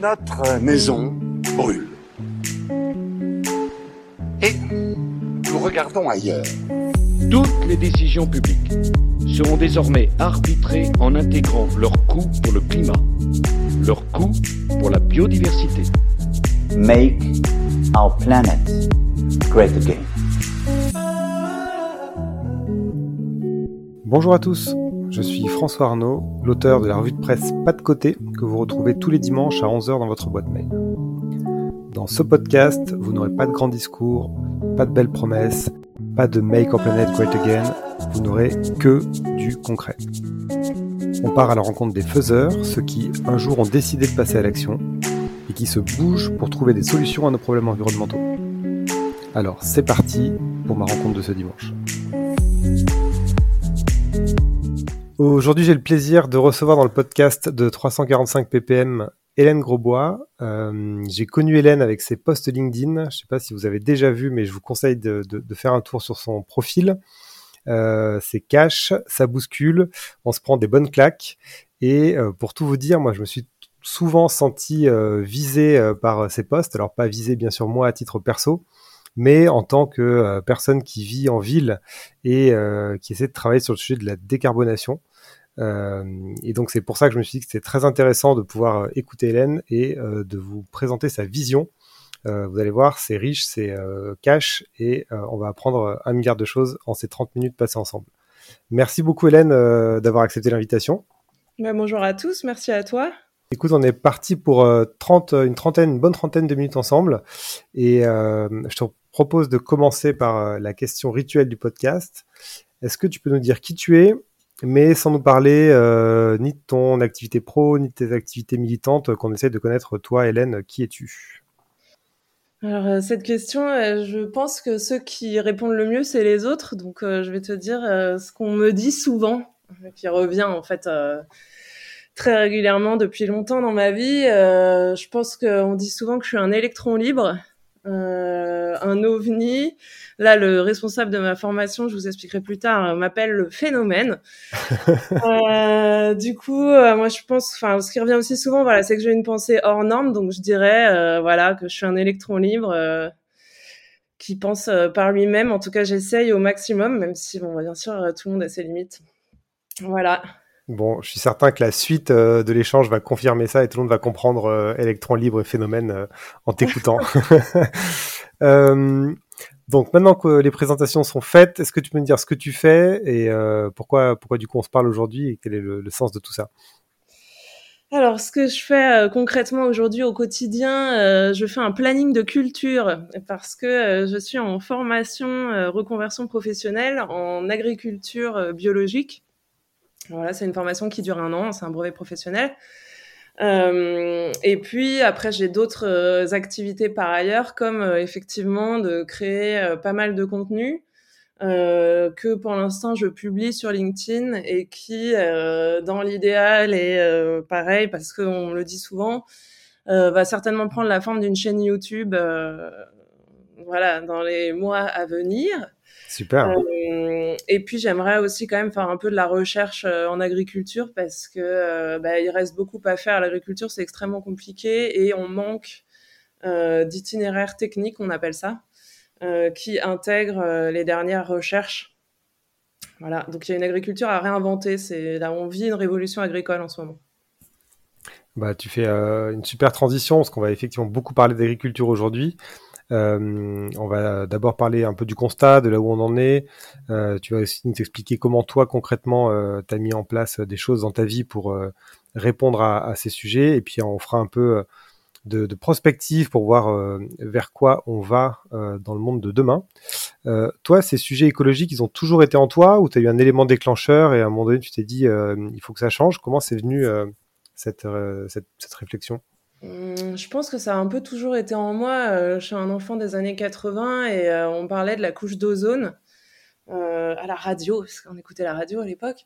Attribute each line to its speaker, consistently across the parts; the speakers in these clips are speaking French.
Speaker 1: Notre maison brûle. Et nous regardons ailleurs.
Speaker 2: Toutes les décisions publiques seront désormais arbitrées en intégrant leur coût pour le climat, leur coût pour la biodiversité.
Speaker 3: Make our planet great again.
Speaker 4: Bonjour à tous, je suis François Arnaud, l'auteur de la revue de presse Pas de côté que vous retrouvez tous les dimanches à 11h dans votre boîte mail. Dans ce podcast, vous n'aurez pas de grands discours, pas de belles promesses, pas de Make Our Planet Great Again, vous n'aurez que du concret. On part à la rencontre des faiseurs, ceux qui un jour ont décidé de passer à l'action et qui se bougent pour trouver des solutions à nos problèmes environnementaux. Alors c'est parti pour ma rencontre de ce dimanche. Aujourd'hui, j'ai le plaisir de recevoir dans le podcast de 345 ppm Hélène Grosbois. Euh, j'ai connu Hélène avec ses posts LinkedIn. Je ne sais pas si vous avez déjà vu, mais je vous conseille de, faire un tour sur son profil. Euh, c'est cash, ça bouscule, on se prend des bonnes claques. Et euh, pour tout vous dire, moi, je me suis souvent senti visé par ces posts. Alors pas visé, bien sûr, moi à titre perso, mais en tant que euh, personne qui vit en ville et euh, qui essaie de travailler sur le sujet de la décarbonation. Euh, et donc c'est pour ça que je me suis dit que c'était très intéressant de pouvoir écouter Hélène et de vous présenter sa vision. vous allez voir, c'est riche, c'est cash et on va apprendre un milliard de choses en ces 30 minutes passées ensemble. Merci beaucoup Hélène d'avoir accepté l'invitation.
Speaker 5: Bah, bonjour à tous, merci à toi.
Speaker 4: Écoute, on est parti pour 30, une trentaine, une bonne trentaine de minutes ensemble. Et je te propose de commencer par la question rituelle du podcast. Est-ce que tu peux nous dire qui tu es, mais sans nous parler euh, ni de ton activité pro, ni de tes activités militantes, qu'on essaie de connaître toi, Hélène, qui es-tu?
Speaker 5: Alors cette question, je pense que ceux qui répondent le mieux, c'est les autres. Donc je vais te dire ce qu'on me dit souvent, qui revient en fait très régulièrement depuis longtemps dans ma vie. je pense qu'on dit souvent que je suis un électron libre euh, un ovni. Là, le responsable de ma formation, je vous expliquerai plus tard, euh, m'appelle le phénomène. euh, du coup, euh, moi, je pense, enfin, ce qui revient aussi souvent, voilà, c'est que j'ai une pensée hors norme, donc je dirais, euh, voilà, que je suis un électron libre qui pense par lui-même. En tout cas, j'essaye au maximum, même si, bon, bien sûr, tout le monde a ses limites. Voilà.
Speaker 4: Bon, je suis certain que la suite euh, de l'échange va confirmer ça et tout le monde va comprendre euh, électron libre et phénomène euh, en t'écoutant. donc maintenant que les présentations sont faites, est-ce que tu peux me dire ce que tu fais et pourquoi, pourquoi du coup on se parle aujourd'hui et quel est le, le, sens de tout ça?
Speaker 5: Alors, ce que je fais concrètement aujourd'hui au quotidien, je fais un planning de culture parce que je suis en formation reconversion professionnelle en agriculture biologique. Voilà, c'est une formation qui dure un an, c'est un brevet professionnel. Euh, et puis après, j'ai d'autres euh, activités par ailleurs, comme euh, effectivement de créer euh, pas mal de contenu euh, que pour l'instant je publie sur LinkedIn et qui, dans l'idéal, est pareil parce qu'on le dit souvent, va certainement prendre la forme d'une chaîne YouTube. voilà, dans les mois à venir.
Speaker 4: Super.
Speaker 5: Euh, et puis j'aimerais aussi quand même faire un peu de la recherche euh, en agriculture parce que euh, bah, il reste beaucoup à faire. L'agriculture c'est extrêmement compliqué et on manque d'itinéraires techniques, on appelle ça, qui intègrent les dernières recherches. Voilà, donc il y a une agriculture à réinventer. C'est là on vit une révolution agricole en ce moment.
Speaker 4: Bah, tu fais une super transition parce qu'on va effectivement beaucoup parler d'agriculture aujourd'hui. Euh, on va d'abord parler un peu du constat, de là où on en est. Euh, tu vas aussi nous expliquer comment toi concrètement euh, tu as mis en place des choses dans ta vie pour euh, répondre à, ces sujets. Et puis on fera un peu de, de prospective pour voir euh, vers quoi on va dans le monde de demain. toi, ces sujets écologiques, ils ont toujours été en toi ou tu as eu un élément déclencheur et à un moment donné tu t'es dit il faut que ça change? Comment c'est venu cette, réflexion?
Speaker 5: Je pense que ça a un peu toujours été en moi. Euh, je suis un enfant des années 80 et euh, on parlait de la couche d'ozone euh, à la radio, parce qu'on écoutait la radio à l'époque.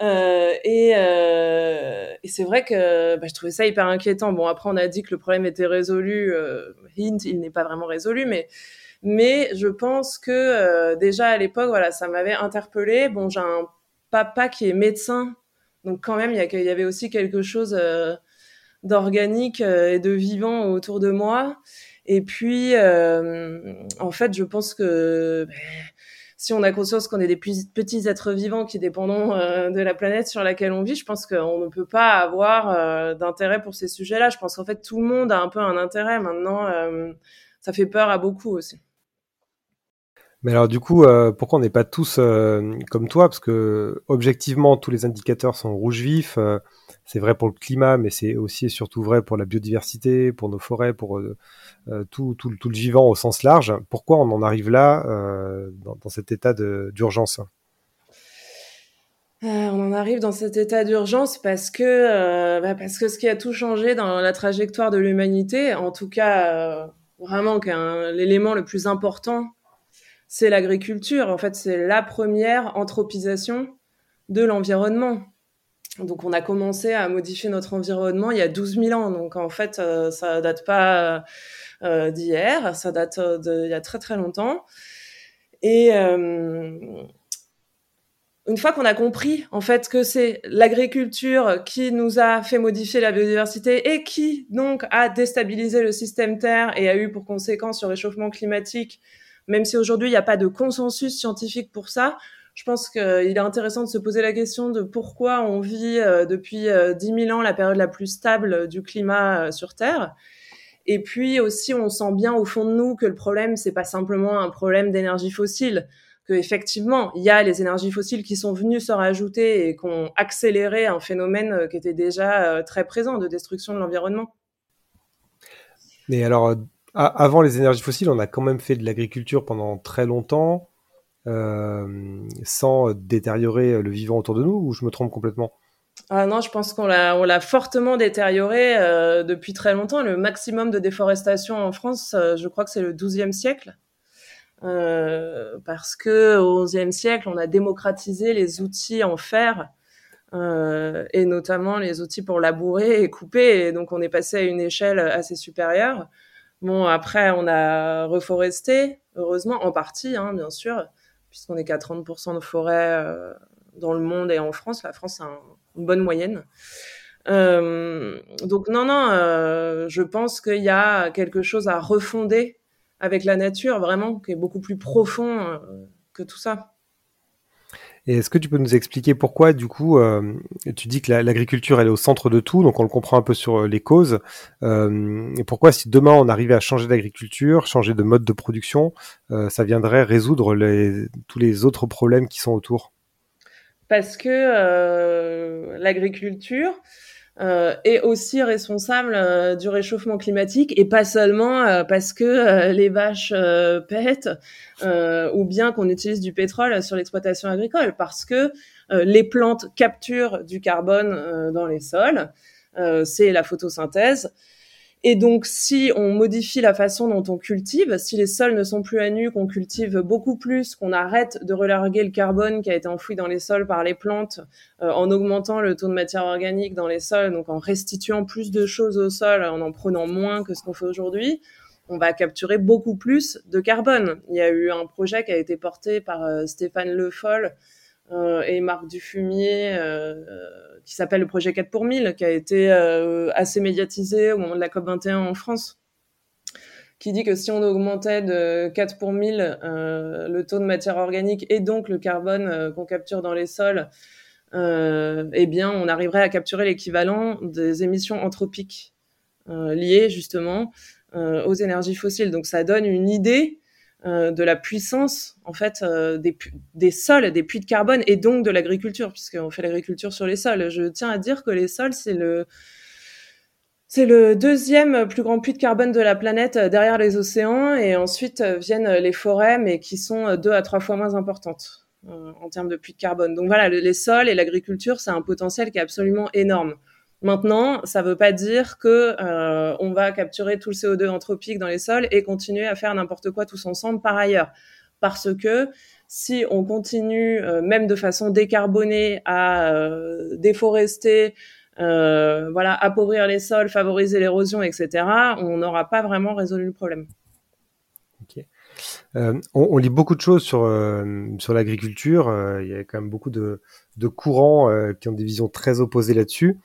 Speaker 5: Et, c'est vrai que bah, je trouvais ça hyper inquiétant. Bon, après, on a dit que le problème était résolu. hint, il n'est pas vraiment résolu, mais, je pense que déjà à l'époque, voilà, ça m'avait interpellée. Bon, j'ai un papa qui est médecin, donc quand même, il y, avait aussi quelque chose d'organique et de vivant autour de moi. Et puis, en fait, je pense que ben, si on a conscience qu'on est des petits êtres vivants qui dépendons de la planète sur laquelle on vit, je pense qu'on ne peut pas avoir d'intérêt pour ces sujets-là. Je pense qu'en fait, tout le monde a un peu un intérêt maintenant. ça fait peur à beaucoup aussi.
Speaker 4: Mais alors du coup, euh, pourquoi on n'est pas tous euh, comme toi? Parce que objectivement, tous les indicateurs sont rouge vif. Euh, c'est vrai pour le climat, mais c'est aussi et surtout vrai pour la biodiversité, pour nos forêts, pour tout, tout, tout, le vivant au sens large. Pourquoi on en arrive là, dans, dans, cet état d'urgence?
Speaker 5: On en arrive dans cet état d'urgence parce que bah parce que ce qui a tout changé dans la trajectoire de l'humanité, en tout cas vraiment l'élément le plus important c'est l'agriculture. En fait, c'est la première anthropisation de l'environnement. Donc, on a commencé à modifier notre environnement il y a 12 000 ans. Donc, en fait, euh, ça date pas euh, d'hier, ça date euh, d'il y a très très longtemps. Et une fois qu'on a compris en fait que c'est l'agriculture qui nous a fait modifier la biodiversité et qui donc a déstabilisé le système Terre et a eu pour conséquence le réchauffement climatique même si aujourd'hui il n'y a pas de consensus scientifique pour ça, je pense qu'il est intéressant de se poser la question de pourquoi on vit euh, depuis euh, 10 000 ans la période la plus stable du climat euh, sur Terre. Et puis aussi, on sent bien au fond de nous que le problème, c'est pas simplement un problème d'énergie fossile, que effectivement, il y a les énergies fossiles qui sont venues se rajouter et qui ont accéléré un phénomène euh, qui était déjà très présent de destruction de l'environnement.
Speaker 4: Mais alors, avant les énergies fossiles, on a quand même fait de l'agriculture pendant très longtemps, euh, sans détériorer le vivant autour de nous, ou je me trompe complètement?
Speaker 5: Ah non, je pense qu'on l'a, on l'a fortement détérioré euh, depuis très longtemps. Le maximum de déforestation en France, euh, je crois que c'est le XIIe siècle. parce que au XIe siècle, on a démocratisé les outils en fer et notamment les outils pour labourer et couper. Et donc, on est passé à une échelle assez supérieure. Bon, après, on a reforesté, heureusement, en partie, hein, bien sûr, puisqu'on est qu'à 30% de forêt euh, dans le monde et en France. La France a une bonne moyenne. Euh, donc non, non, euh, je pense qu'il y a quelque chose à refonder avec la nature, vraiment, qui est beaucoup plus profond que tout ça.
Speaker 4: Est-ce que tu peux nous expliquer pourquoi, du coup, euh, tu dis que l'agriculture elle est au centre de tout, donc on le comprend un peu sur euh, les causes. Euh, et pourquoi, si demain on arrivait à changer d'agriculture, changer de mode de production, ça viendrait résoudre tous les autres problèmes qui sont autour?
Speaker 5: Parce que l'agriculture, euh, est aussi responsable euh, du réchauffement climatique et pas seulement euh, parce que les vaches pètent ou bien qu'on utilise du pétrole sur l'exploitation agricole, parce que les plantes capturent du carbone dans les sols, c'est la photosynthèse. Et donc, si on modifie la façon dont on cultive, si les sols ne sont plus à nu, qu'on cultive beaucoup plus, qu'on arrête de relarguer le carbone qui a été enfoui dans les sols par les plantes, euh, en augmentant le taux de matière organique dans les sols, donc en restituant plus de choses au sol, en en prenant moins que ce qu'on fait aujourd'hui, on va capturer beaucoup plus de carbone. Il y a eu un projet qui a été porté par euh, Stéphane Le Foll euh, et Marc Dufumier qui s'appelle le projet 4 pour 1000, qui a été euh, assez médiatisé au moment de la COP21 en France, qui dit que si on augmentait de 4 pour 1000 euh, le taux de matière organique et donc le carbone euh, qu'on capture dans les sols, eh bien, on arriverait à capturer l'équivalent des émissions anthropiques liées justement aux énergies fossiles. Donc, ça donne une idée euh, de la puissance en fait euh, des, des, sols, des puits de carbone et donc de l'agriculture, puisqu'on fait l'agriculture sur les sols. Je tiens à dire que les sols, c'est le c'est le deuxième plus grand puits de carbone de la planète euh, derrière les océans, et ensuite viennent les forêts, mais qui sont deux à trois fois moins importantes en termes de puits de carbone. Donc voilà, les sols et l'agriculture, c'est un potentiel qui est absolument énorme. Maintenant, ça ne veut pas dire que euh, on va capturer tout le CO2 anthropique dans les sols et continuer à faire n'importe quoi tous ensemble par ailleurs. Parce que si on continue, euh, même de façon décarbonée, à euh, déforester, voilà, appauvrir les sols, favoriser l'érosion, etc., on n'aura pas vraiment résolu le problème.
Speaker 4: on, lit beaucoup de choses sur, l'agriculture. il y a quand même beaucoup de courants qui ont des visions très opposées là-dessus.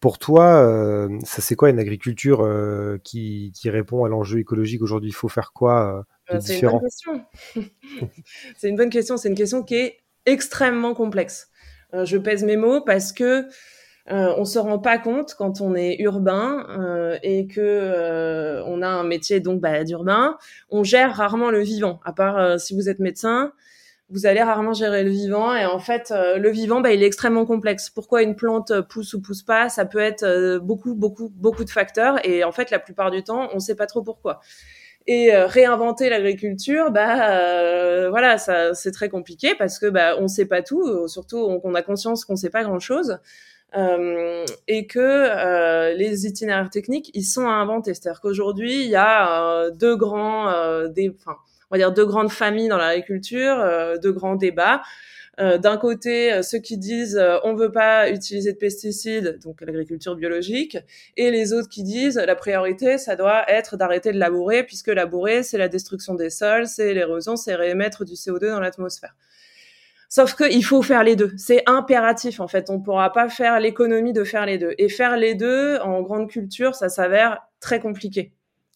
Speaker 4: Pour toi, ça c'est quoi une agriculture qui, qui, répond à l'enjeu écologique aujourd'hui? Il faut faire quoi de différent?
Speaker 5: C'est une bonne question. c'est une question. Qui est extrêmement complexe. je pèse mes mots parce que euh, on se rend pas compte quand on est urbain euh, et que euh, on a un métier donc bah, d'urbain, on gère rarement le vivant. À part euh, si vous êtes médecin, vous allez rarement gérer le vivant et en fait le vivant bah, il est extrêmement complexe. Pourquoi une plante pousse ou pousse pas, ça peut être beaucoup beaucoup beaucoup de facteurs et en fait la plupart du temps on sait pas trop pourquoi. Et réinventer l'agriculture, bah voilà, ça c'est très compliqué parce que bah on sait pas tout, surtout on, a conscience qu'on sait pas grand chose. Euh, et que euh, les itinéraires techniques, ils sont à inventer. C'est-à-dire qu'aujourd'hui, il y a euh, deux grands, euh, des, enfin, on va dire deux grandes familles dans l'agriculture, euh, deux grands débats. D'un côté, ceux qui disent on veut pas utiliser de pesticides, donc l'agriculture biologique, et les autres qui disent la priorité, ça doit être d'arrêter de labourer, puisque labourer, c'est la destruction des sols, c'est l'érosion, c'est réémettre du CO2 dans l'atmosphère. Sauf qu'il faut faire les deux. C'est impératif, en fait. On ne pourra pas faire l'économie de faire les deux. Et faire les deux en grande culture, ça s'avère très compliqué.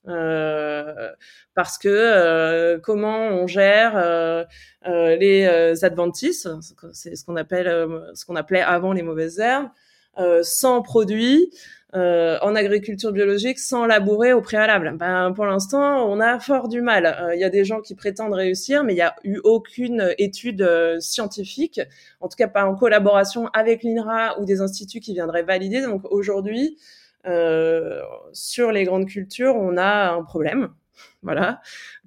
Speaker 5: Euh, parce que euh, comment on gère euh, euh les euh, adventices, c'est ce qu'on appelle, ce qu'on appelait avant les mauvaises herbes, sans produits, en agriculture biologique sans labourer au préalable. Ben, pour l'instant, on a fort du mal. Il y a des gens qui prétendent réussir, mais il n'y a eu aucune étude scientifique, en tout cas pas en collaboration avec l'INRA ou des instituts qui viendraient valider. Donc aujourd'hui, sur les grandes cultures, on a un problème. Voilà.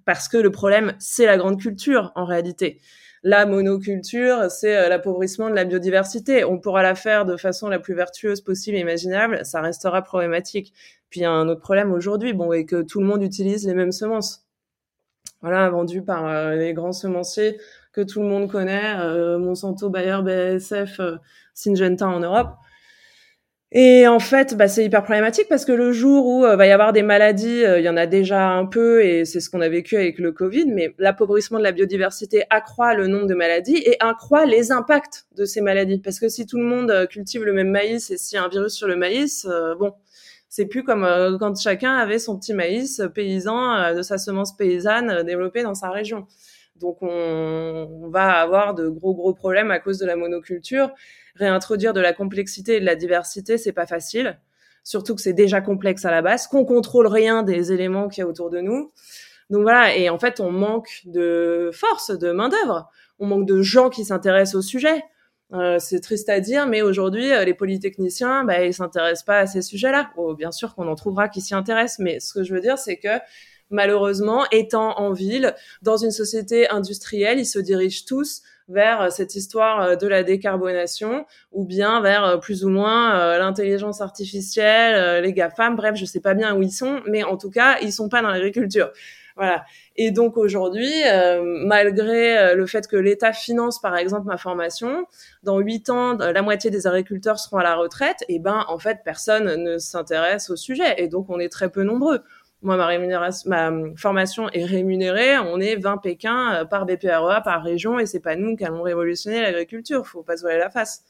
Speaker 5: Parce que le problème, c'est la grande culture en réalité la monoculture, c'est euh, l'appauvrissement de la biodiversité. On pourra la faire de façon la plus vertueuse possible et imaginable, ça restera problématique. Puis il y a un autre problème aujourd'hui, bon, et que tout le monde utilise les mêmes semences. Voilà, vendues par euh, les grands semenciers que tout le monde connaît, euh, Monsanto, Bayer, BASF, Syngenta en Europe. Et en fait, bah, c'est hyper problématique parce que le jour où euh, va y avoir des maladies, euh, il y en a déjà un peu et c'est ce qu'on a vécu avec le Covid, mais l'appauvrissement de la biodiversité accroît le nombre de maladies et accroît les impacts de ces maladies. Parce que si tout le monde euh, cultive le même maïs et s'il y a un virus sur le maïs, bon, c'est plus comme quand chacun avait son petit maïs paysan de sa semence paysanne développée dans sa région. Donc on, va avoir de gros gros problèmes à cause de la monoculture réintroduire de la complexité et de la diversité, c'est pas facile. Surtout que c'est déjà complexe à la base, qu'on contrôle rien des éléments qu'il y a autour de nous. Donc voilà, et en fait, on manque de force, de main d'œuvre. On manque de gens qui s'intéressent au sujet. Euh, c'est triste à dire, mais aujourd'hui, euh, les polytechniciens, bah, ils s'intéressent pas à ces sujets-là. bien sûr qu'on en trouvera qui s'y intéressent, mais ce que je veux dire, c'est que malheureusement, étant en ville, dans une société industrielle, ils se dirigent tous vers euh, cette histoire euh, de la décarbonation ou bien vers euh, plus ou moins l'intelligence artificielle, les GAFAM, bref, je sais pas bien où ils sont, mais en tout cas, ils sont pas dans l'agriculture. Voilà. Et donc aujourd'hui, malgré le fait que l'État finance par exemple ma formation, dans huit ans, la moitié des agriculteurs seront à la retraite. Et ben en fait, personne ne s'intéresse au sujet, et donc on est très peu nombreux. Moi, ma, ma formation est rémunérée. On est 20 Pékin euh, par BPREA, par région, et c'est pas nous qui allons révolutionner l'agriculture. Faut pas se voiler la face.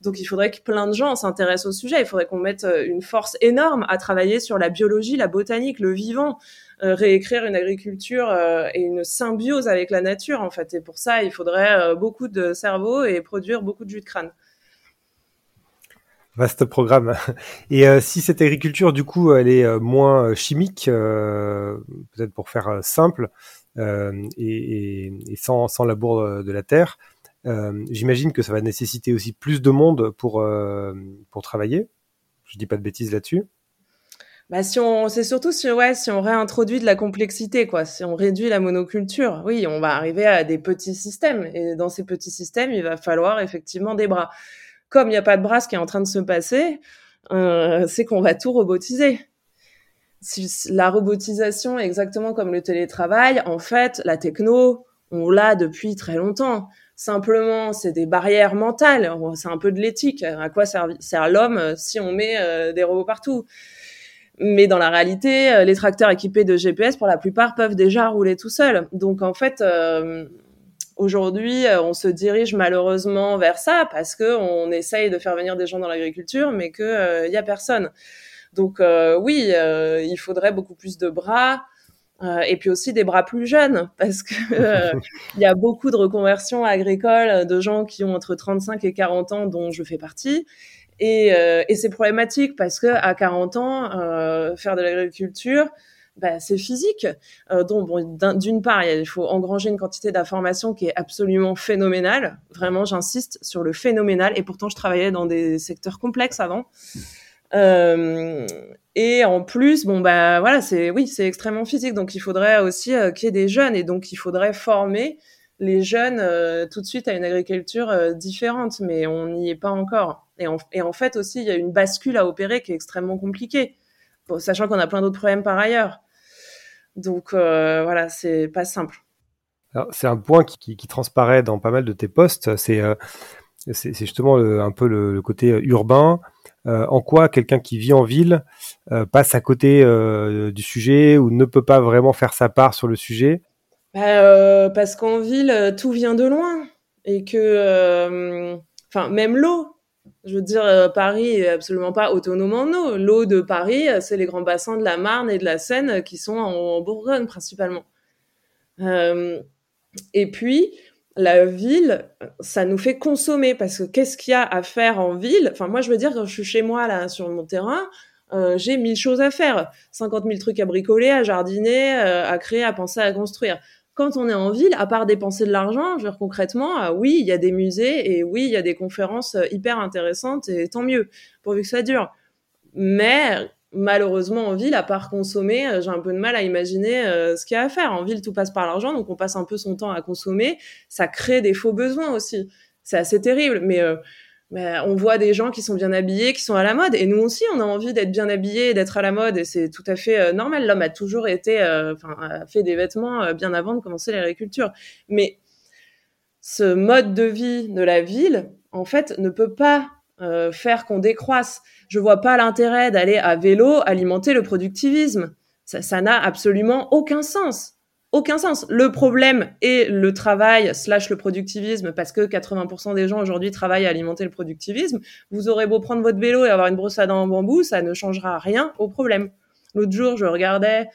Speaker 5: Donc, il faudrait que plein de gens s'intéressent au sujet. Il faudrait qu'on mette euh, une force énorme à travailler sur la biologie, la botanique, le vivant, euh, réécrire une agriculture et une symbiose avec la nature, en fait. Et pour ça, il faudrait beaucoup de cerveau et produire beaucoup de jus de crâne.
Speaker 4: Vaste programme. Et euh, si cette agriculture, du coup, elle est euh, moins euh, chimique, peut-être pour faire simple, et, sans, sans labour de la terre, j'imagine que ça va nécessiter aussi plus de monde pour, pour travailler. Je dis pas de bêtises là-dessus.
Speaker 5: Bah, si c'est surtout si, ouais, si on réintroduit de la complexité, quoi. Si on réduit la monoculture, oui, on va arriver à des petits systèmes. Et dans ces petits systèmes, il va falloir effectivement des bras comme il n'y a pas de bras, ce qui est en train de se passer, euh, c'est qu'on va tout robotiser. La robotisation, exactement comme le télétravail, en fait, la techno, on l'a depuis très longtemps. Simplement, c'est des barrières mentales. C'est un peu de l'éthique. À quoi sert, l'homme euh, si on met euh, des robots partout? Mais dans la réalité, les tracteurs équipés de GPS, pour la plupart, peuvent déjà rouler tout seuls. Donc, en fait, Aujourd'hui, on se dirige malheureusement vers ça parce que on essaye de faire venir des gens dans l'agriculture, mais que il y a personne. Donc oui, il faudrait beaucoup plus de bras. Euh, et puis aussi des bras plus jeunes, parce que euh, il y a beaucoup de reconversions agricoles de gens qui ont entre 35 et 40 ans, dont je fais partie. Et, euh, et c'est problématique parce que à 40 ans, faire de l'agriculture, bah, c'est physique. donc, bon, d'une part, il faut engranger une quantité d'informations qui est absolument phénoménale. Vraiment, j'insiste sur le phénoménal. Et pourtant, je travaillais dans des secteurs complexes avant. Euh, et en plus, bon bah voilà, c'est oui, c'est extrêmement physique, donc il faudrait aussi euh, qu'il y ait des jeunes et donc il faudrait former les jeunes euh, tout de suite à une agriculture euh, différente, mais on n'y est pas encore. Et en, et en, fait aussi, il y a une bascule à opérer qui est extrêmement compliquée, sachant qu'on a plein d'autres problèmes par ailleurs. Donc voilà, c'est pas simple.
Speaker 4: C'est un point qui, qui, transparaît dans pas mal de tes postes, c'est c'est justement un peu le, côté urbain, euh, en quoi quelqu'un qui vit en ville euh, passe à côté euh, du sujet ou ne peut pas vraiment faire sa part sur le sujet?
Speaker 5: Bah, Parce qu'en ville, tout vient de loin et que, enfin, même l'eau. Je veux dire, Paris est absolument pas autonome en eau. L'eau de Paris, c'est les grands bassins de la Marne et de la Seine qui sont en, Bourgogne principalement. et puis, la ville, ça nous fait consommer parce que qu'est-ce qu'il y a à faire en ville? Enfin, moi, je veux dire, quand je suis chez moi, là, sur mon terrain, euh, j'ai mille choses à faire. 50 000 trucs à bricoler, à jardiner, euh, à créer, à penser, à construire. Quand on est en ville, à part dépenser de l'argent, je veux concrètement, euh, oui, il y a des musées et oui, il y a des conférences hyper intéressantes et tant mieux, pourvu que ça dure. Mais malheureusement en ville, à part consommer, euh, j'ai un peu de mal à imaginer euh, ce qu'il y a à faire. En ville, tout passe par l'argent, donc on passe un peu son temps à consommer. Ça crée des faux besoins aussi. C'est assez terrible, mais, euh, on voit des gens qui sont bien habillés, qui sont à la mode, et nous aussi, on a envie d'être bien habillés, d'être à la mode, et c'est tout à fait normal. L'homme a toujours été, a fait des vêtements bien avant de commencer l'agriculture. Mais ce mode de vie de la ville, en fait, ne peut pas faire qu'on décroisse je vois pas l'intérêt d'aller à vélo alimenter le productivisme. Ça n'a absolument aucun sens. Aucun sens. Le problème est le travail slash le productivisme parce que 80% des gens aujourd'hui travaillent à alimenter le productivisme. Vous aurez beau prendre votre vélo et avoir une brosse à dents en bambou, ça ne changera rien au problème. L'autre jour, je regardais,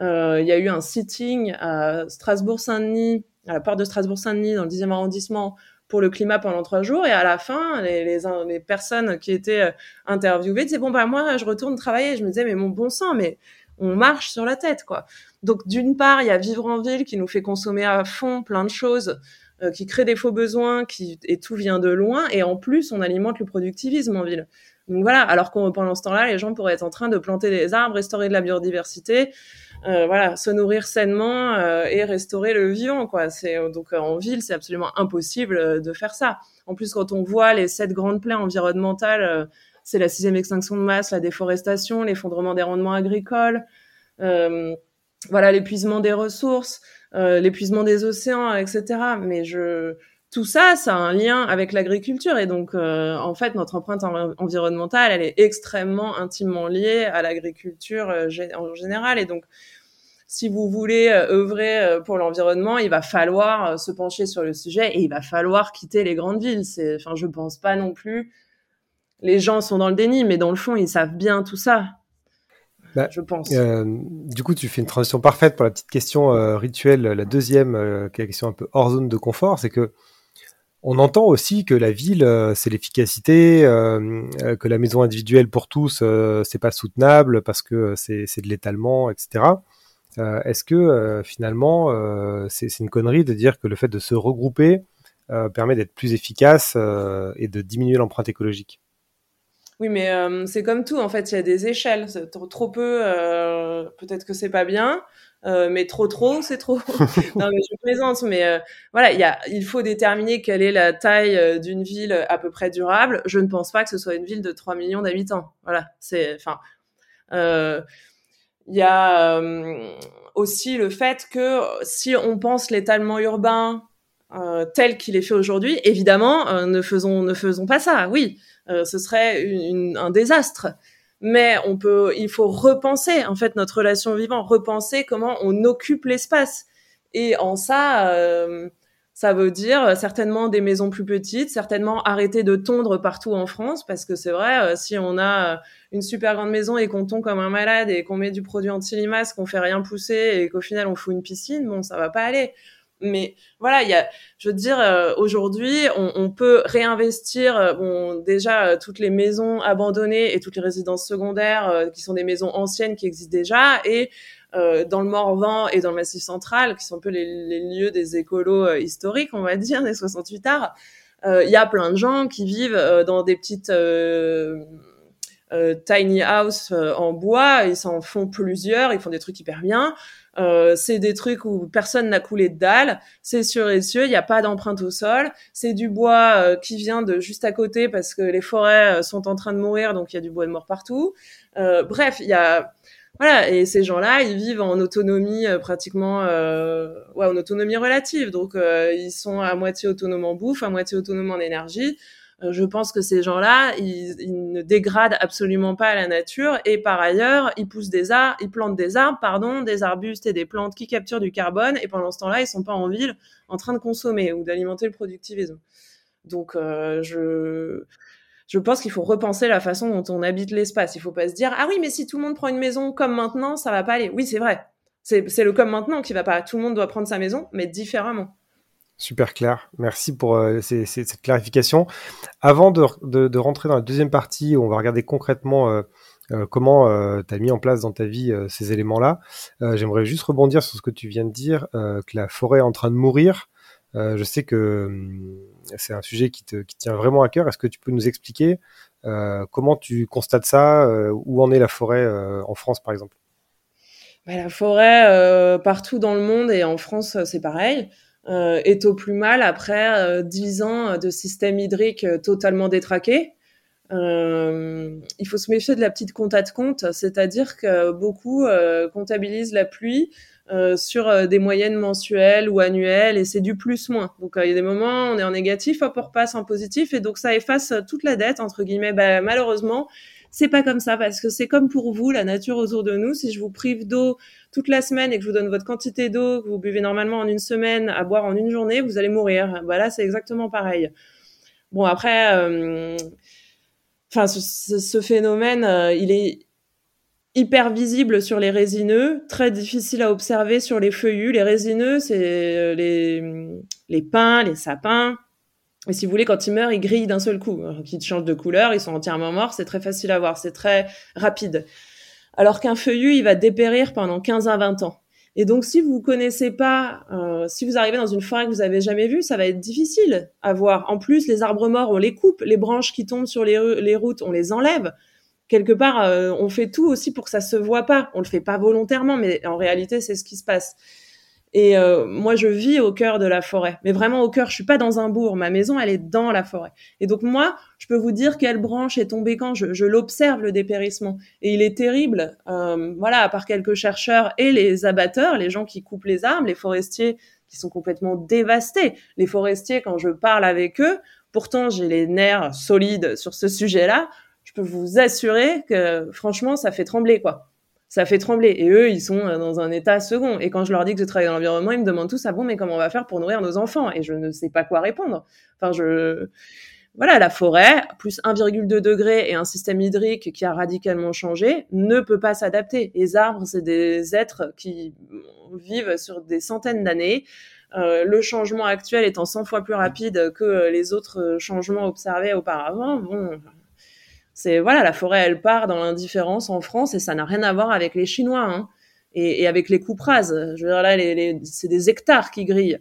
Speaker 5: euh, il y a eu un sitting à Strasbourg-Saint-Denis, à la porte de Strasbourg-Saint-Denis, dans le 10e arrondissement, pour le climat pendant trois jours. Et à la fin, les, les, personnes qui étaient euh, interviewées disaient, bon, bah, moi, je retourne travailler. Je me disais, mais mon bon sang, mais on marche sur la tête, quoi. Donc, d'une part, il y a vivre en ville qui nous fait consommer à fond plein de choses, euh, qui crée des faux besoins, qui, et tout vient de loin. Et en plus, on alimente le productivisme en ville. Donc voilà, alors qu'on pendant ce temps-là, les gens pourraient être en train de planter des arbres, restaurer de la biodiversité, euh, voilà, se nourrir sainement euh, et restaurer le vivant, quoi. C'est donc en ville, c'est absolument impossible de faire ça. En plus, quand on voit les sept grandes plaies environnementales, c'est la sixième extinction de masse, la déforestation, l'effondrement des rendements agricoles, voilà, l'épuisement des ressources, l'épuisement des océans, etc. Mais je tout ça, ça a un lien avec l'agriculture et donc en fait notre empreinte environnementale, elle est extrêmement intimement liée à l'agriculture en général et donc si vous voulez euh, œuvrer euh, pour l'environnement, il va falloir euh, se pencher sur le sujet et il va falloir quitter les grandes villes. C'est, enfin, je pense pas non plus. Les gens sont dans le déni, mais dans le fond, ils savent bien tout ça. Bah, je pense.
Speaker 4: du coup, tu fais une transition parfaite pour la petite question rituelle, la deuxième, qui est la question un peu hors zone de confort, c'est que on entend aussi que la ville, c'est l'efficacité, que la maison individuelle pour tous, c'est pas soutenable parce que c'est de l'étalement, etc. Euh, est-ce que euh, finalement, euh, c'est une connerie de dire que le fait de se regrouper permet d'être plus efficace et de diminuer l'empreinte écologique?
Speaker 5: Oui, mais c'est comme tout. En fait, il y a des échelles. Trop, peu, peut-être que c'est pas bien, mais trop trop, c'est trop. non, mais je plaisante. Mais voilà, il, y a, il faut déterminer quelle est la taille d'une ville à peu près durable. Je ne pense pas que ce soit une ville de 3 millions d'habitants. Voilà, c'est, enfin, il y a euh, aussi le fait que si on pense l'étalement urbain euh, tel qu'il est fait aujourd'hui, évidemment, euh, ne faisons ne faisons pas ça. Oui, ce serait un désastre. Mais on peut, il faut repenser en fait notre relation vivante, repenser comment on occupe l'espace. Et en ça, Ça veut dire certainement des maisons plus petites, certainement arrêter de tondre partout en France, parce que c'est vrai, si on a une super grande maison et qu'on tond comme un malade et qu'on met du produit anti-limaces, qu'on fait rien pousser et qu'au final on fout une piscine, bon, ça va pas aller. Mais voilà, il y a, je veux dire, euh, aujourd'hui, on, on, peut réinvestir. Euh, bon, déjà euh, toutes les maisons abandonnées et toutes les résidences secondaires qui sont des maisons anciennes qui existent déjà et dans le Morvan et dans le Massif Central, qui sont un peu les, les lieux des écolos historiques, on va dire, des 68 arts. Il y a plein de gens qui vivent dans des petites tiny house en bois. Ils s'en font plusieurs. Ils font des trucs hyper bien. Euh, c'est des trucs où personne n'a coulé de dalle, c'est sûr et sûr, il n'y a pas d'empreinte au sol, c'est du bois euh, qui vient de juste à côté parce que les forêts euh, sont en train de mourir, donc il y a du bois de mort partout. bref, il y a voilà, et ces gens-là, ils vivent en autonomie pratiquement, ouais, en autonomie relative, donc ils sont à moitié autonomes en bouffe, à moitié autonomes en énergie. Euh, je pense que ces gens-là, ils, ne dégradent absolument pas la nature et par ailleurs, ils poussent des arbres, ils plantent des arbres, pardon, des arbustes et des plantes qui capturent du carbone et pendant ce temps-là, ils sont pas en ville en train de consommer ou d'alimenter le productivisme. Donc, euh, je je pense qu'il faut repenser la façon dont on habite l'espace. Il faut pas se dire ah oui, mais si tout le monde prend une maison comme maintenant, ça va pas aller. Oui, c'est vrai. C'est le comme maintenant qui va pas. Tout le monde doit prendre sa maison, mais différemment.
Speaker 4: Super clair. Merci pour euh, cette clarification. Avant de, rentrer dans la deuxième partie où on va regarder concrètement euh, euh, comment tu as mis en place dans ta vie ces éléments-là, j'aimerais juste rebondir sur ce que tu viens de dire, que la forêt est en train de mourir. je sais que hum, c'est un sujet qui te tient vraiment à cœur. Est-ce que tu peux nous expliquer comment tu constates ça Où en est la forêt en France, par exemple?
Speaker 5: Bah, La forêt, partout dans le monde et en France, c'est pareil est au plus mal après euh, dix ans de système hydrique euh, totalement détraqué. Euh, il faut se méfier de la petite compta de compte, c'est-à-dire que beaucoup euh, comptabilisent la pluie euh, sur des moyennes mensuelles ou annuelles et c'est du plus-moins. Donc il y a des moments on est en négatif, hop on repasse en positif et donc ça efface toute la dette entre guillemets. Bah, malheureusement, c'est pas comme ça parce que c'est comme pour vous, la nature autour de nous. Si je vous prive d'eau toute la semaine et que je vous donne votre quantité d'eau que vous buvez normalement en une semaine à boire en une journée, vous allez mourir. Voilà, c'est exactement pareil. Bon après, euh, ce, phénomène, euh, il est hyper visible sur les résineux, très difficile à observer sur les feuillus. Les résineux, c'est euh, les pins, les sapins, et si vous voulez, quand ils meurent, ils grillent d'un seul coup. Ils changent de couleur, ils sont entièrement morts, c'est très facile à voir, c'est très rapide. Alors qu'un feuillu, il va dépérir pendant 15 à 20 ans. Et donc, si vous connaissez pas, euh, si vous arrivez dans une forêt que vous avez jamais vue, ça va être difficile à voir. En plus, les arbres morts, on les coupe, les branches qui tombent sur les, routes, on les enlève. Quelque part, euh, on fait tout aussi pour que ça se voit pas. On le fait pas volontairement, mais en réalité, c'est ce qui se passe. Et euh, moi, je vis au cœur de la forêt, mais vraiment au cœur. Je suis pas dans un bourg. Ma maison, elle est dans la forêt. Et donc moi, je peux vous dire quelle branche est tombée quand. Je, je l'observe le dépérissement, et il est terrible. Euh, voilà, à part quelques chercheurs et les abatteurs, les gens qui coupent les arbres, les forestiers qui sont complètement dévastés. Les forestiers, quand je parle avec eux, pourtant j'ai les nerfs solides sur ce sujet-là. Je peux vous assurer que franchement, ça fait trembler quoi ça fait trembler. Et eux, ils sont euh, dans un état second. Et quand je leur dis que je travaille dans l'environnement, ils me demandent tous, ah bon, mais comment on va faire pour nourrir nos enfants? Et je ne sais pas quoi répondre. Enfin, je... Voilà, la forêt, plus 1,2 degré et un système hydrique qui a radicalement changé, ne peut pas s'adapter. Les arbres, c'est des êtres qui vivent sur des centaines d'années. Euh, le changement actuel étant 100 fois plus rapide que les autres changements observés auparavant, bon, c'est voilà, la forêt, elle part dans l'indifférence en France et ça n'a rien à voir avec les Chinois hein, et, avec les coupes rases. Je veux dire là, c'est des hectares qui grillent.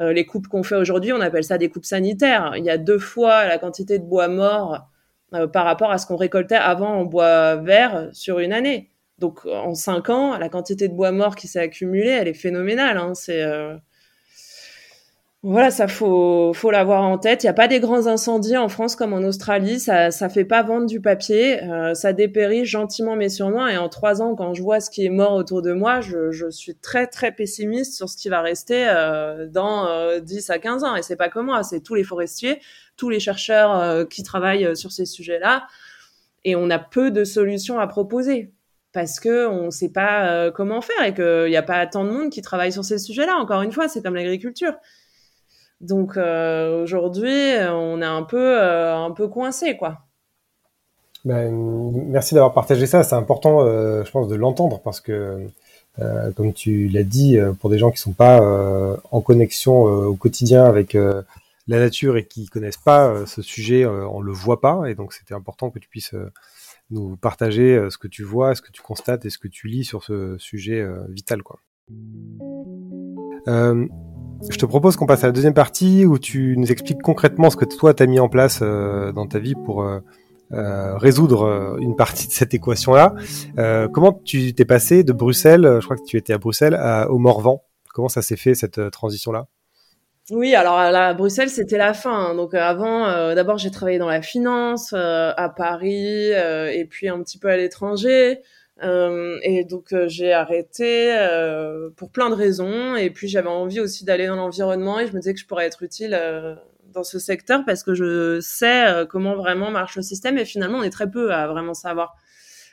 Speaker 5: Euh, les coupes qu'on fait aujourd'hui, on appelle ça des coupes sanitaires. Il y a deux fois la quantité de bois mort euh, par rapport à ce qu'on récoltait avant en bois vert sur une année. Donc en cinq ans, la quantité de bois mort qui s'est accumulée, elle est phénoménale. Hein. C'est euh, voilà, ça faut faut l'avoir en tête. Il n'y a pas des grands incendies en France comme en Australie. Ça ça fait pas vendre du papier. Euh, ça dépérit gentiment mais sûrement. Et en trois ans, quand je vois ce qui est mort autour de moi, je, suis très très pessimiste sur ce qui va rester euh, dans euh, 10 à 15 ans. Et c'est pas que moi, c'est tous les forestiers, tous les chercheurs euh, qui travaillent sur ces sujets-là. Et on a peu de solutions à proposer parce que on sait pas comment faire et qu'il n'y a pas tant de monde qui travaille sur ces sujets-là. Encore une fois, c'est comme l'agriculture Donc aujourd'hui, on est un peu, un peu coincé, quoi.
Speaker 4: Ben, merci d'avoir partagé ça. C'est important, je pense, de l'entendre parce que euh, comme tu l'as dit, euh, pour des gens qui sont pas euh, en connexion au quotidien avec la nature et qui connaissent pas ce sujet, on le voit pas, et donc c'était important que tu puisses nous partager ce que tu vois, ce que tu constates et ce que tu lis sur ce sujet vital, quoi. Je te propose qu'on passe à la deuxième partie où tu nous expliques concrètement ce que toi t'as mis en place dans ta vie pour euh, résoudre euh, une partie de cette équation-là. Euh, comment tu t'es passé de Bruxelles, je crois que tu étais à Bruxelles, au Morvan? Comment ça s'est fait cette transition-là?
Speaker 5: Oui, alors à Bruxelles, c'était la fin. Hein. Donc avant, d'abord, j'ai travaillé dans la finance à Paris et puis un petit peu à l'étranger. Et donc j'ai arrêté pour plein de raisons. Et puis j'avais envie aussi d'aller dans l'environnement et je me disais que je pourrais être utile dans ce secteur parce que je sais euh, comment vraiment marche le système et finalement on est très peu à vraiment savoir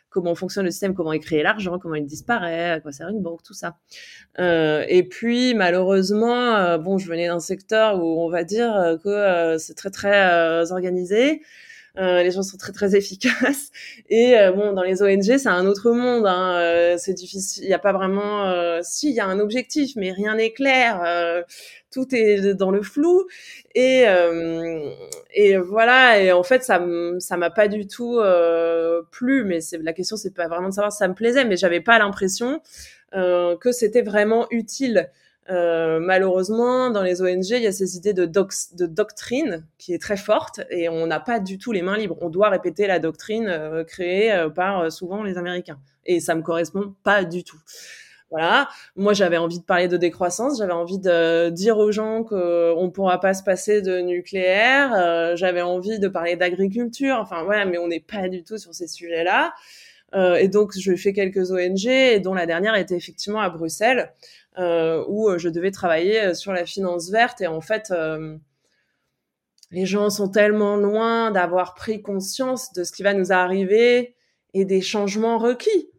Speaker 5: comment fonctionne le système, comment est créé l'argent, comment il disparaît, à quoi sert une banque, tout ça. Euh, et puis malheureusement, euh, bon, je venais d'un secteur où on va dire que c'est très très organisé. Les gens sont très très efficaces. Et bon dans les ONG c'est un autre monde hein, c'est difficile il n'y a pas vraiment si il y a un objectif mais rien n'est clair tout est dans le flou. Et euh, et voilà et en fait ça ça m'a pas du tout euh, plu. Mais c'est la question c'est pas vraiment de savoir si ça me plaisait mais j'avais pas l'impression euh, que c'était vraiment utile euh, malheureusement, dans les ONG, il y a ces idées de, de doctrine qui est très forte et on n'a pas du tout les mains libres. On doit répéter la doctrine euh, créée euh, par souvent les Américains. Et ça me correspond pas du tout. Voilà. Moi, j'avais envie de parler de décroissance. J'avais envie de dire aux gens qu'on ne pourra pas se passer de nucléaire. J'avais envie de parler d'agriculture. Enfin, voilà, mais on n'est pas du tout sur ces sujets-là. Et donc, je fais quelques ONG, dont la dernière était effectivement à Bruxelles, où je devais travailler sur la finance verte. Et en fait, les gens sont tellement loin d'avoir pris conscience de ce qui va nous arriver et des changements requis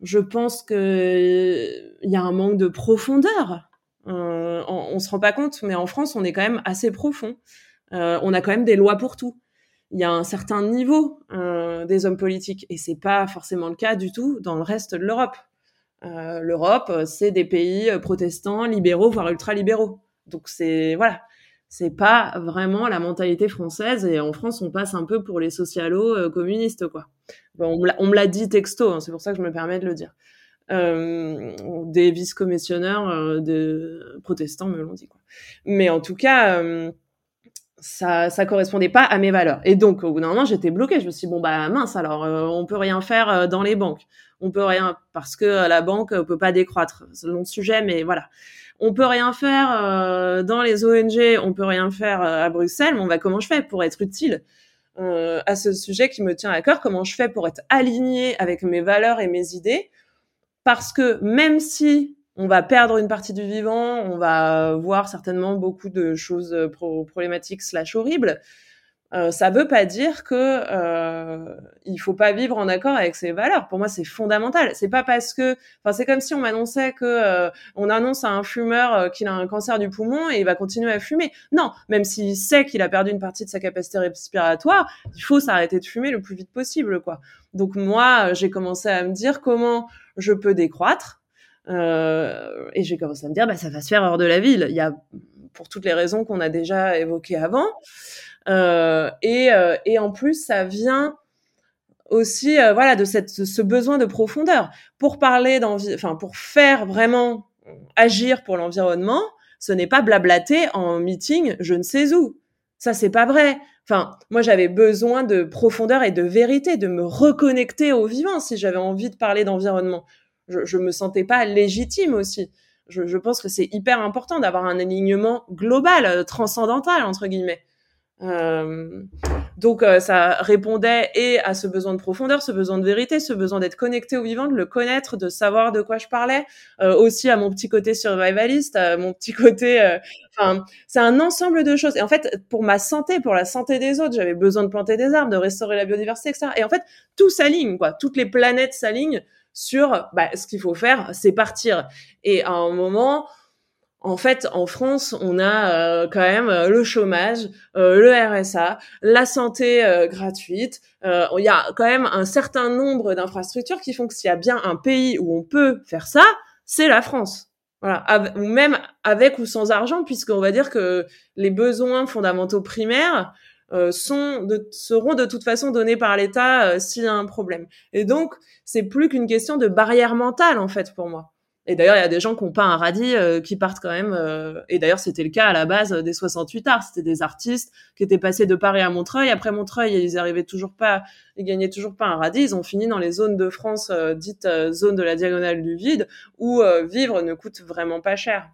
Speaker 5: je pense que il y a un manque de profondeur. Euh, on, on, se rend pas compte, mais en France, on est quand même assez profond. Euh, on a quand même des lois pour tout. Il y a un certain niveau euh, des hommes politiques, et c'est pas forcément le cas du tout dans le reste de l'Europe. Euh, L'Europe, c'est des pays protestants, libéraux, voire ultra-libéraux. Donc c'est voilà, c'est pas vraiment la mentalité française. Et en France, on passe un peu pour les socialos communistes, quoi on me l'a dit texto, hein, c'est pour ça que je me permets de le dire. Euh, des vice-commissionneurs euh, de protestants me l'ont dit. Quoi. Mais en tout cas, euh, ça, ça correspondait pas à mes valeurs. Et donc, au bout d'un moment, j'étais bloquée. Je me suis dit, bon, bah mince, alors, on peut rien faire dans les banques. On peut rien, parce que la banque peut pas décroître. C'est long sujet, mais voilà. On peut rien faire dans les ONG, on peut rien faire à Bruxelles, mais on va comment je fais pour être utile euh, à ce sujet qui me tient à cœur, comment je fais pour être aligné avec mes valeurs et mes idées, parce que même si on va perdre une partie du vivant, on va voir certainement beaucoup de choses problématiques slash horribles, euh, ça veut pas dire que euh, il faut pas vivre en accord avec ses valeurs. Pour moi, c'est fondamental. C'est pas parce que, enfin, c'est comme si on m'annonçait que euh, on annonce à un fumeur euh, qu'il a un cancer du poumon et il va continuer à fumer. Non, même s'il sait qu'il a perdu une partie de sa capacité respiratoire, il faut s'arrêter de fumer le plus vite possible, quoi. Donc moi, j'ai commencé à me dire comment je peux décroître. Euh, et j'ai commencé à me dire, bah, ça va se faire hors de la ville. Il y a, pour toutes les raisons qu'on a déjà évoquées avant. Euh, et, euh, et en plus, ça vient aussi euh, voilà de cette ce besoin de profondeur pour parler d'envie enfin pour faire vraiment agir pour l'environnement ce n'est pas blablater en meeting je ne sais où ça c'est pas vrai enfin moi j'avais besoin de profondeur et de vérité de me reconnecter au vivant si j'avais envie de parler d'environnement je, je me sentais pas légitime aussi je, je pense que c'est hyper important d'avoir un alignement global transcendantal entre guillemets euh, donc euh, ça répondait et à ce besoin de profondeur, ce besoin de vérité, ce besoin d'être connecté au vivant, de le connaître, de savoir de quoi je parlais, euh, aussi à mon petit côté survivaliste, à mon petit côté. Enfin, c'est un ensemble de choses. Et en fait, pour ma santé, pour la santé des autres, j'avais besoin de planter des arbres, de restaurer la biodiversité, etc. Et en fait, tout s'aligne, quoi. Toutes les planètes s'alignent sur bah, ce qu'il faut faire, c'est partir. Et à un moment en fait, en France, on a euh, quand même euh, le chômage, euh, le RSA, la santé gratuite. Il y a quand même un certain nombre d'infrastructures qui font que s'il y a bien un pays où on peut faire ça, c'est la France. Voilà, ou même avec ou sans argent, puisqu'on va dire que les besoins fondamentaux primaires sont de, seront de toute façon donnés par l'État s'il y a un problème. Et donc, c'est plus qu'une question de barrière mentale en fait pour moi. Et d'ailleurs, il y a des gens qui n'ont pas un radis euh, qui partent quand même. Euh, et d'ailleurs, c'était le cas à la base des 68 arts. C'était des artistes qui étaient passés de Paris à Montreuil. Après Montreuil, ils arrivaient toujours pas, ils gagnaient toujours pas un radis. Ils ont fini dans les zones de France euh, dites zones de la diagonale du vide, où vivre ne coûte vraiment pas cher.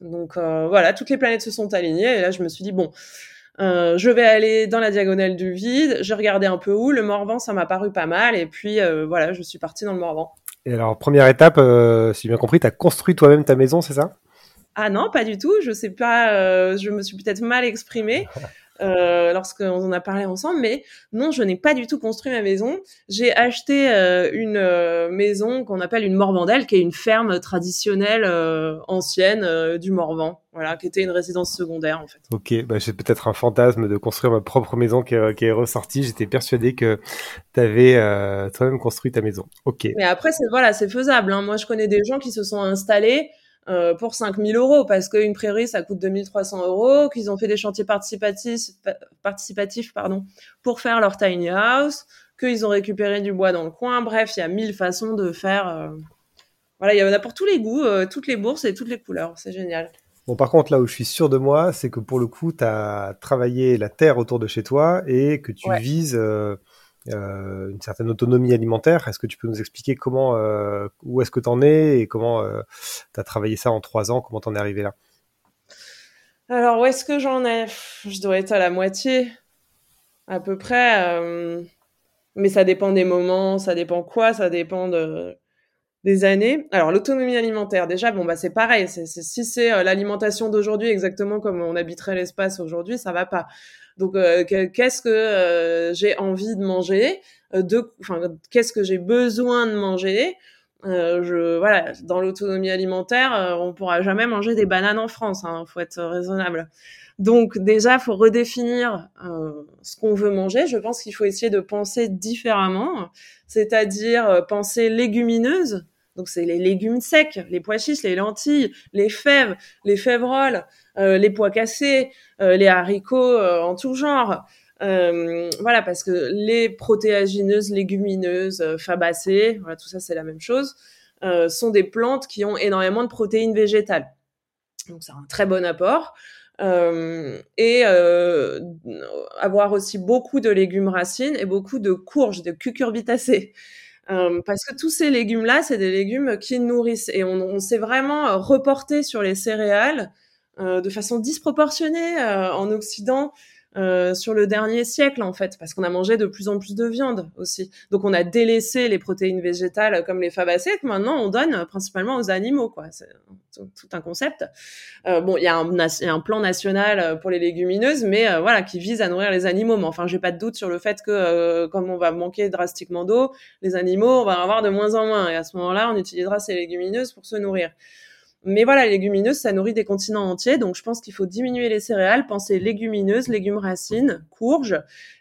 Speaker 5: Donc voilà, toutes les planètes se sont alignées. Et là, je me suis dit bon. Je vais aller dans la diagonale du vide. J'ai regardé un peu où. Le Morvan, ça m'a paru pas mal. Et puis voilà, je suis partie dans le Morvan.
Speaker 4: Et alors, première étape, euh, si j'ai bien compris, tu as construit toi-même ta maison, c'est ça?
Speaker 5: Ah non, pas du tout. Je sais pas, euh, je me suis peut-être mal exprimée. Euh, lorsqu'on en a parlé ensemble, mais non, je n'ai pas du tout construit ma maison. J'ai acheté euh, une euh, maison qu'on appelle une Morvandelle, qui est une ferme traditionnelle ancienne du Morvan, voilà, qui était une résidence secondaire en fait.
Speaker 4: Ok, bah, j'ai peut-être un fantasme de construire ma propre maison qui est, qui est ressorti. J'étais persuadé que tu avais toi-même construit ta maison. Ok.
Speaker 5: Mais après, c'est voilà, c'est faisable. Hein. Moi, je connais des gens qui se sont installés euh, pour 5000 euros parce qu'une prairie ça coûte 2300 euros, qu'ils ont fait des chantiers participatifs, participatifs pardon, pour faire leur tiny house, qu'ils ont récupéré du bois dans le coin. Bref, il y a mille façons de faire. Euh, voilà, il y en a pour tous les goûts, euh, toutes les bourses et toutes les couleurs. C'est génial.
Speaker 4: Bon, par contre, là où je suis sûr de moi, c'est que pour le coup, tu as travaillé la terre autour de chez toi et que tu vises euh, une certaine autonomie alimentaire. Est-ce que tu peux nous expliquer comment, euh, où est-ce que tu en es et comment euh, tu as travaillé ça en trois ans, comment tu en es arrivé là?
Speaker 5: Alors, où est-ce que j'en ai? Je dois être à la moitié, à peu près. mais ça dépend des moments, ça dépend quoi, ça dépend de, des années. Alors l'autonomie alimentaire, déjà, bon bah c'est pareil. Si c'est l'alimentation d'aujourd'hui exactement comme on habiterait l'espace aujourd'hui, ça va pas. Donc, euh, qu'est-ce que euh, j'ai envie de manger euh, de, enfin, qu'est-ce que j'ai besoin de manger je, voilà, dans l'autonomie alimentaire, on pourra jamais manger des bananes en France. Hein, faut être raisonnable. Donc déjà, faut redéfinir ce qu'on veut manger. Je pense qu'il faut essayer de penser différemment, c'est-à-dire penser légumineuse. Donc c'est les légumes secs, les pois chiches, les lentilles, les fèves, les févroles, euh, les pois cassés, euh, les haricots euh, en tout genre. voilà, parce que les protéagineuses, légumineuses, fabacées, voilà, tout ça c'est la même chose, sont des plantes qui ont énormément de protéines végétales. Donc c'est un très bon apport. et avoir aussi beaucoup de légumes racines et beaucoup de courges, de cucurbitacées. Parce que tous ces légumes-là, c'est des légumes qui nourrissent. Et on, on s'est vraiment reporté sur les céréales euh, de façon disproportionnée euh, en Occident euh, sur le dernier siècle en fait, parce qu'on a mangé de plus en plus de viande aussi. Donc on a délaissé les protéines végétales comme les fabacées que maintenant on donne principalement aux animaux quoi. C'est tout un concept. Euh, bon, il y, a un, plan national pour les légumineuses, mais voilà qui vise à nourrir les animaux. Mais enfin, j'ai pas de doute sur le fait que comme on va manquer drastiquement d'eau, les animaux on va en avoir de moins en moins et à ce moment-là on utilisera ces légumineuses pour se nourrir. Mais voilà, les légumineuses, ça nourrit des continents entiers. Donc, je pense qu'il faut diminuer les céréales, penser légumineuses, légumes racines, courges.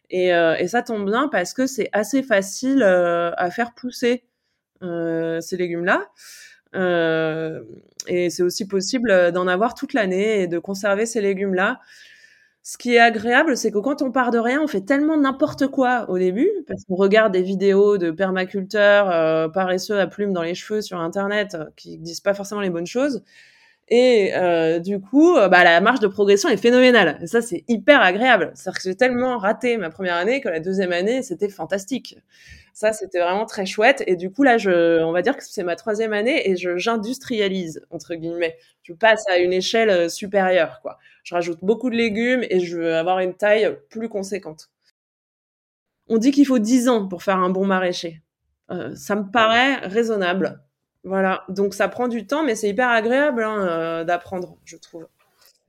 Speaker 5: Et, euh, et ça tombe bien parce que c'est assez facile euh, à faire pousser euh, ces légumes-là. Euh, et c'est aussi possible d'en avoir toute l'année et de conserver ces légumes-là ce qui est agréable, c'est que quand on part de rien, on fait tellement n'importe quoi au début, parce qu'on regarde des vidéos de permaculteurs euh, paresseux à plumes dans les cheveux sur Internet euh, qui disent pas forcément les bonnes choses. Et euh, du coup, euh, bah, la marge de progression est phénoménale. Ça, c'est hyper agréable. C'est-à-dire que j'ai tellement raté ma première année que la deuxième année, c'était fantastique. Ça, c'était vraiment très chouette. Et du coup, là, on va dire que c'est ma troisième année et j'industrialise, entre guillemets. Je passe à une échelle supérieure, quoi je rajoute beaucoup de légumes et je veux avoir une taille plus conséquente. On dit qu'il faut 10 ans pour faire un bon maraîcher. Euh, ça me paraît raisonnable. Voilà, donc ça prend du temps, mais c'est hyper agréable hein, euh, d'apprendre, je trouve.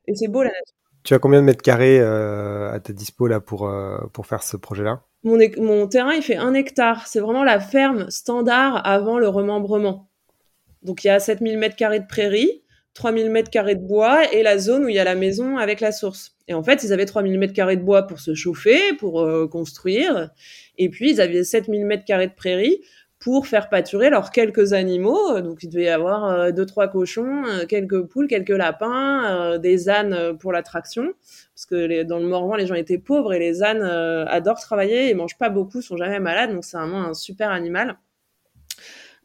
Speaker 5: Et c'est beau la nature.
Speaker 4: Tu as combien de mètres carrés euh, à ta dispo là pour, pour faire ce projet-là?
Speaker 5: Mon, terrain, il fait un hectare. C'est vraiment la ferme standard avant le remembrement. Donc il y a 7000 mètres carrés de prairie 3000 mètres carrés de bois et la zone où il y a la maison avec la source. Et en fait, ils avaient 3000 mètres carrés de bois pour se chauffer, pour euh, construire. Et puis, ils avaient 7000 mètres carrés de prairie pour faire pâturer leurs quelques animaux. Donc, il devait y avoir euh, deux, trois cochons, euh, quelques poules, quelques lapins, des ânes pour l'attraction. Parce que dans le Morvan, les gens étaient pauvres et les ânes adorent travailler, ils mangent pas beaucoup, sont jamais malades. Donc, c'est vraiment un super animal.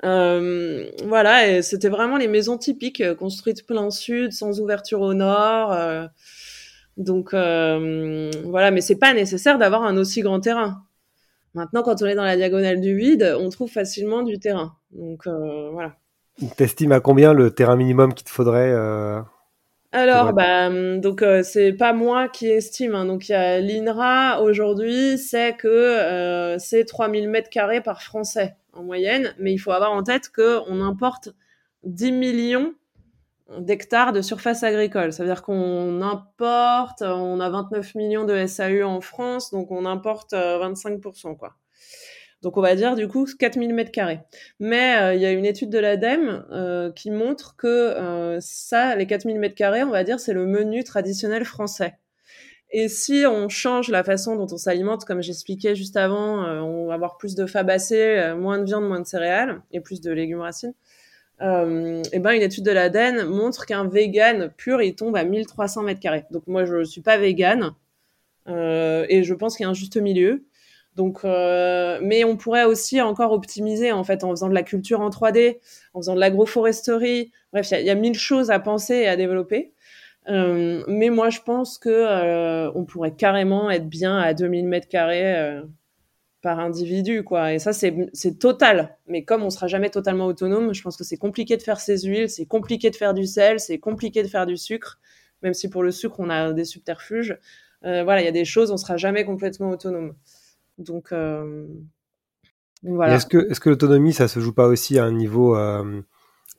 Speaker 5: Euh, voilà, et c'était vraiment les maisons typiques, euh, construites plein sud, sans ouverture au nord. Euh, donc voilà, mais c'est pas nécessaire d'avoir un aussi grand terrain. Maintenant, quand on est dans la diagonale du vide, on trouve facilement du terrain. Donc voilà.
Speaker 4: T'estimes à combien le terrain minimum qu'il te faudrait
Speaker 5: alors, bah, donc c'est pas moi qui estime. Hein. Donc il y a l'INRA aujourd'hui, c'est que c'est 3000 mètres carrés par Français en moyenne, mais il faut avoir en tête qu'on importe 10 millions d'hectares de surface agricole. Ça veut dire qu'on importe, on a 29 millions de SAU en France, donc on importe 25%, euh, quoi. Donc on va dire du coup 4000 mètres carrés. Mais euh, il y a une étude de l'ADEME euh, qui montre que ça, les 4000 mètres carrés, on va dire, c'est le menu traditionnel français. Et si on change la façon dont on s'alimente, comme j'expliquais juste avant, on va avoir plus de fabacées, moins de viande, moins de céréales et plus de légumes racines. Euh, et ben une étude de l'ADEN montre qu'un vegan pur il tombe à 1300 mètres carrés. Donc moi je suis pas vegan euh, et je pense qu'il y a un juste milieu. Donc, euh, mais on pourrait aussi encore optimiser en fait en faisant de la culture en 3D, en faisant de l'agroforesterie. Bref, il y, a mille choses à penser et à développer. Mais moi, je pense que on pourrait carrément être bien à 2000 mètres carrés par individu, quoi. Et ça, c'est total. Mais comme on sera jamais totalement autonome, je pense que c'est compliqué de faire ses huiles, c'est compliqué de faire du sel, c'est compliqué de faire du sucre. Même si pour le sucre, on a des subterfuges. voilà, il y a des choses, on sera jamais complètement autonome. Donc,
Speaker 4: voilà. Est-ce que, est-ce que l'autonomie, ça se joue pas aussi à un niveau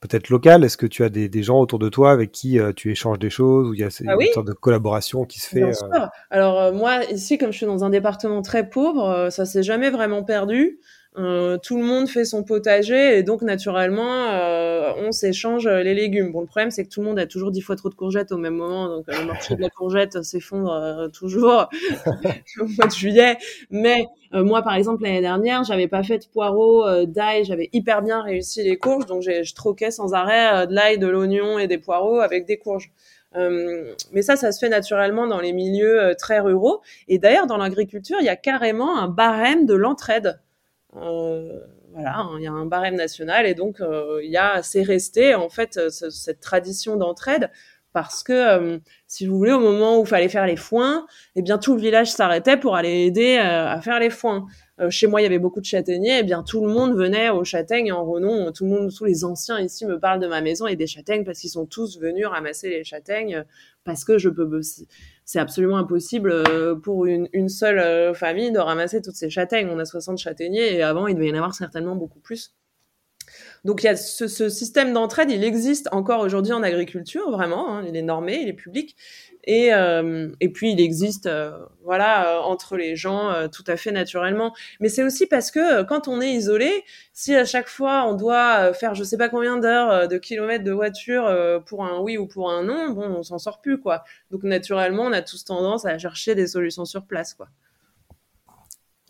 Speaker 4: peut-être local? Est-ce que tu as des, des, gens autour de toi avec qui euh, tu échanges des choses ou il y a ah une sorte de collaboration qui se fait
Speaker 5: Bien sûr. Alors euh, moi ici, comme je suis dans un département très pauvre, euh, ça s'est jamais vraiment perdu. Euh, tout le monde fait son potager et donc naturellement euh, on s'échange les légumes. Bon, le problème c'est que tout le monde a toujours dix fois trop de courgettes au même moment, donc le marché de la courgette s'effondre toujours au mois de juillet. Mais moi, par exemple, l'année dernière, j'avais pas fait de poireaux, d'ail, j'avais hyper bien réussi les courges, donc je troquais sans arrêt de l'ail, de l'oignon et des poireaux avec des courges. Euh, mais ça, ça se fait naturellement dans les milieux très ruraux. Et d'ailleurs, dans l'agriculture, il y a carrément un barème de l'entraide. Euh, voilà, hein, il y a un barème national et donc euh, il y a, c'est resté en fait euh, cette tradition d'entraide parce que si vous voulez, au moment où il fallait faire les foins, eh bien tout le village s'arrêtait pour aller aider à faire les foins. chez moi, il y avait beaucoup de châtaigniers, eh bien tout le monde venait aux châtaignes en renom. Tout le monde, tous les anciens ici me parlent de ma maison et des châtaignes parce qu'ils sont tous venus ramasser les châtaignes parce que je peux c'est absolument impossible euh, pour une, seule euh, famille de ramasser toutes ces châtaignes. On a 60 châtaigniers et avant, il devait y en avoir certainement beaucoup plus. Donc il y a ce, ce système d'entraide, il existe encore aujourd'hui en agriculture, vraiment, hein, il est normé, il est public, et, euh, et puis il existe euh, voilà euh, entre les gens tout à fait naturellement. Mais c'est aussi parce que quand on est isolé si à chaque fois on doit faire je sais pas combien d'heures de kilomètres de voiture pour un oui ou pour un non bon on s'en sort plus quoi. Donc naturellement on a tous tendance à chercher des solutions sur place quoi.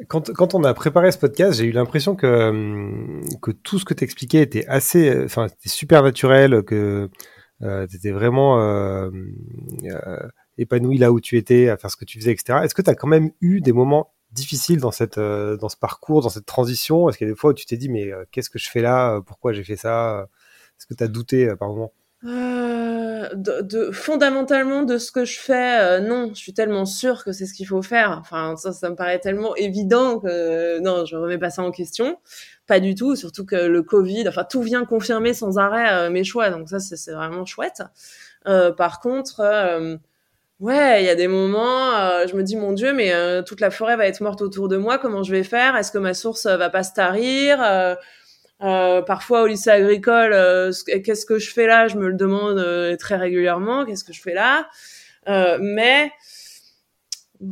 Speaker 4: Quand, on a préparé ce podcast, j'ai eu l'impression que, que tout ce que tu expliquais était assez, enfin, super naturel, que euh, tu étais vraiment euh, euh, épanoui là où tu étais, à faire ce que tu faisais, etc. Est-ce que tu as quand même eu des moments difficiles dans, cette, dans ce parcours, dans cette transition? Est-ce qu'il y a des fois où tu t'es dit, mais qu'est-ce que je fais là? Pourquoi j'ai fait ça? Est-ce que tu as douté par moment?
Speaker 5: Euh, de, de, fondamentalement de ce que je fais, non, je suis tellement sûre que c'est ce qu'il faut faire. Enfin, ça, ça me paraît tellement évident que non, je remets pas ça en question. Pas du tout, surtout que le Covid, enfin tout vient confirmer sans arrêt euh, mes choix, donc ça c'est vraiment chouette. Euh, par contre, euh, ouais, il y a des moments, je me dis mon Dieu, mais toute la forêt va être morte autour de moi, comment je vais faire? Est-ce que ma source va pas se tarir? Parfois au lycée agricole, qu'est-ce que je fais là? Je me le demande très régulièrement. Qu'est-ce que je fais là? Mais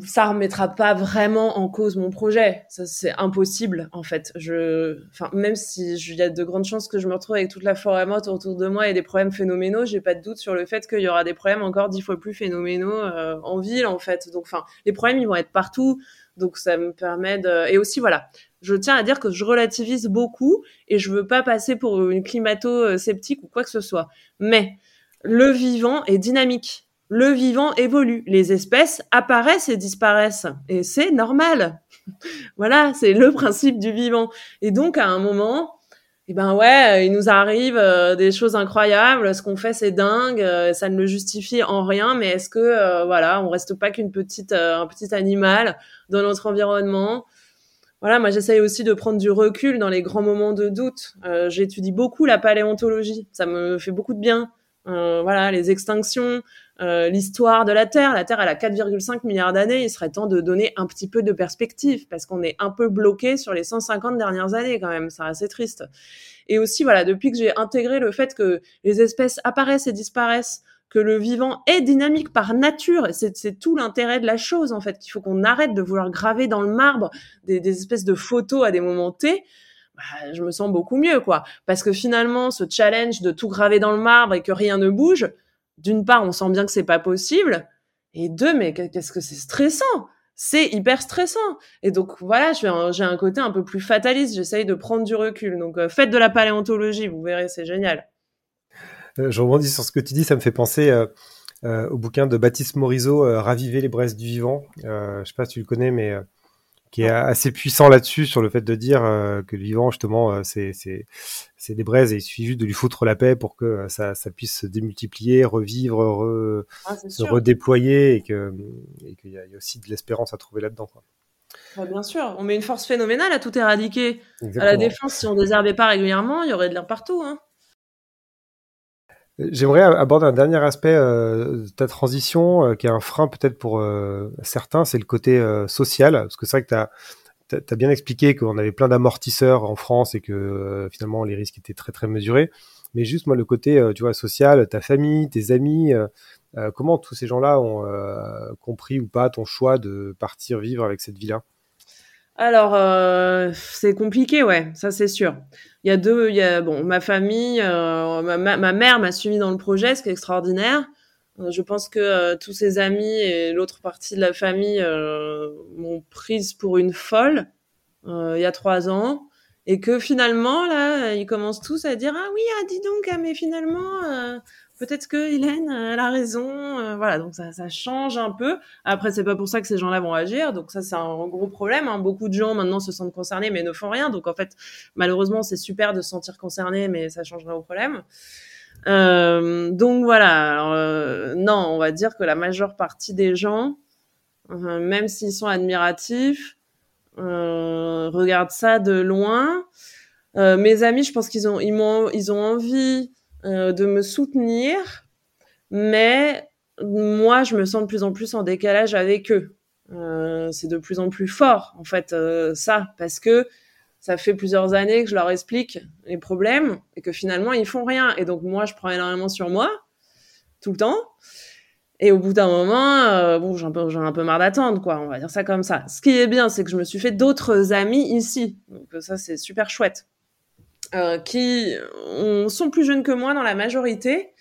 Speaker 5: ça remettra pas vraiment en cause mon projet. Ça, c'est impossible, en fait. Enfin, même si il y a de grandes chances que je me retrouve avec toute la forêt morte autour de moi et des problèmes phénoménaux, j'ai pas de doute sur le fait qu'il y aura des problèmes encore dix fois plus phénoménaux euh, en ville, en fait. Donc, enfin, les problèmes, ils vont être partout. Donc, ça me permet de, et aussi, voilà. Je tiens à dire que je relativise beaucoup et je veux pas passer pour une climato-sceptique ou quoi que ce soit. Mais, le vivant est dynamique le vivant évolue. Les espèces apparaissent et disparaissent. Et c'est normal. voilà, c'est le principe du vivant. Et donc, à un moment, eh ben ouais, il nous arrive euh, des choses incroyables. Ce qu'on fait, c'est dingue. Euh, ça ne le justifie en rien. Mais est-ce que, euh, voilà, on reste pas qu'une petite, un petit animal dans notre environnement? Voilà, moi j'essaye aussi de prendre du recul dans les grands moments de doute. J'étudie beaucoup la paléontologie, ça me fait beaucoup de bien. voilà, les extinctions, euh, l'histoire de la Terre. La Terre, elle a 4,5 milliards d'années. Il serait temps de donner un petit peu de perspective parce qu'on est un peu bloqué sur les 150 dernières années quand même. C'est assez triste. Et aussi, voilà, depuis que j'ai intégré le fait que les espèces apparaissent et disparaissent, que le vivant est dynamique par nature, c'est tout l'intérêt de la chose en fait, qu'il faut qu'on arrête de vouloir graver dans le marbre des, espèces de photos à des moments T. Bah, je me sens beaucoup mieux, quoi. Parce que finalement, ce challenge de tout graver dans le marbre et que rien ne bouge, d'une part, on sent bien que c'est pas possible, et deux, mais qu'est-ce que c'est stressant c'est hyper stressant. Et donc voilà, j'ai un, côté un peu plus fataliste. J'essaye de prendre du recul. Donc euh, faites de la paléontologie, vous verrez, c'est génial.
Speaker 4: Euh, je rebondis sur ce que tu dis, ça me fait penser euh, au bouquin de Baptiste Morisot, Raviver les braises du vivant. je sais pas si tu le connais, mais qui est assez puissant là-dessus sur le fait de dire euh, que le vivant justement euh, c'est c'est c'est des braises et il suffit juste de lui foutre la paix pour que euh, ça ça puisse se démultiplier, revivre, ah, se redéployer et que et qu'il y, a aussi de l'espérance à trouver là-dedans.
Speaker 5: Bah, bien sûr, on met une force phénoménale à tout éradiquer. À la défense, si on désherbait pas régulièrement, il y aurait de l'air partout. Hein.
Speaker 4: J'aimerais aborder un dernier aspect euh, de ta transition, euh, qui est un frein peut-être pour euh, certains, c'est le côté social. Parce que c'est vrai que tu as, bien expliqué qu'on avait plein d'amortisseurs en France et que finalement les risques étaient très très mesurés. Mais juste moi, le côté tu vois, social, ta famille, tes amis, comment tous ces gens-là ont compris ou pas ton choix de partir vivre avec cette vie-là?
Speaker 5: Alors, c'est compliqué, ouais, ça c'est sûr. Il y a deux, il y a, bon, ma famille, euh, ma, ma, mère m'a suivi dans le projet, ce qui est extraordinaire. Euh, je pense que tous ses amis et l'autre partie de la famille m'ont prise pour une folle il y a trois ans. Et que finalement, là, ils commencent tous à dire Ah oui, ah, dis donc, ah, mais finalement, peut-être que Hélène elle a raison euh, voilà donc ça, ça change un peu. Après c'est pas pour ça que ces gens-là vont agir donc ça c'est un gros problème hein. beaucoup de gens maintenant se sentent concernés mais ne font rien. Donc en fait malheureusement c'est super de se sentir concerné mais ça changera au problème. Euh, donc voilà. Euh, non on va dire que la majeure partie des gens même s'ils sont admiratifs regardent ça de loin. Mes amis je pense qu'ils ont ils m'ont ils ont envie euh, de me soutenir, mais moi, je me sens de plus en plus en décalage avec eux. Euh, c'est de plus en plus fort, en fait, euh, ça, parce que ça fait plusieurs années que je leur explique les problèmes et que finalement, ils font rien. Et donc, moi, je prends énormément sur moi, tout le temps. Et au bout d'un moment, bon, un, peu, un peu marre d'attendre, quoi. On va dire ça comme ça. Ce qui est bien, c'est que je me suis fait d'autres amis ici. Donc ça, c'est super chouette. Euh, qui sont plus jeunes que moi dans la majorité,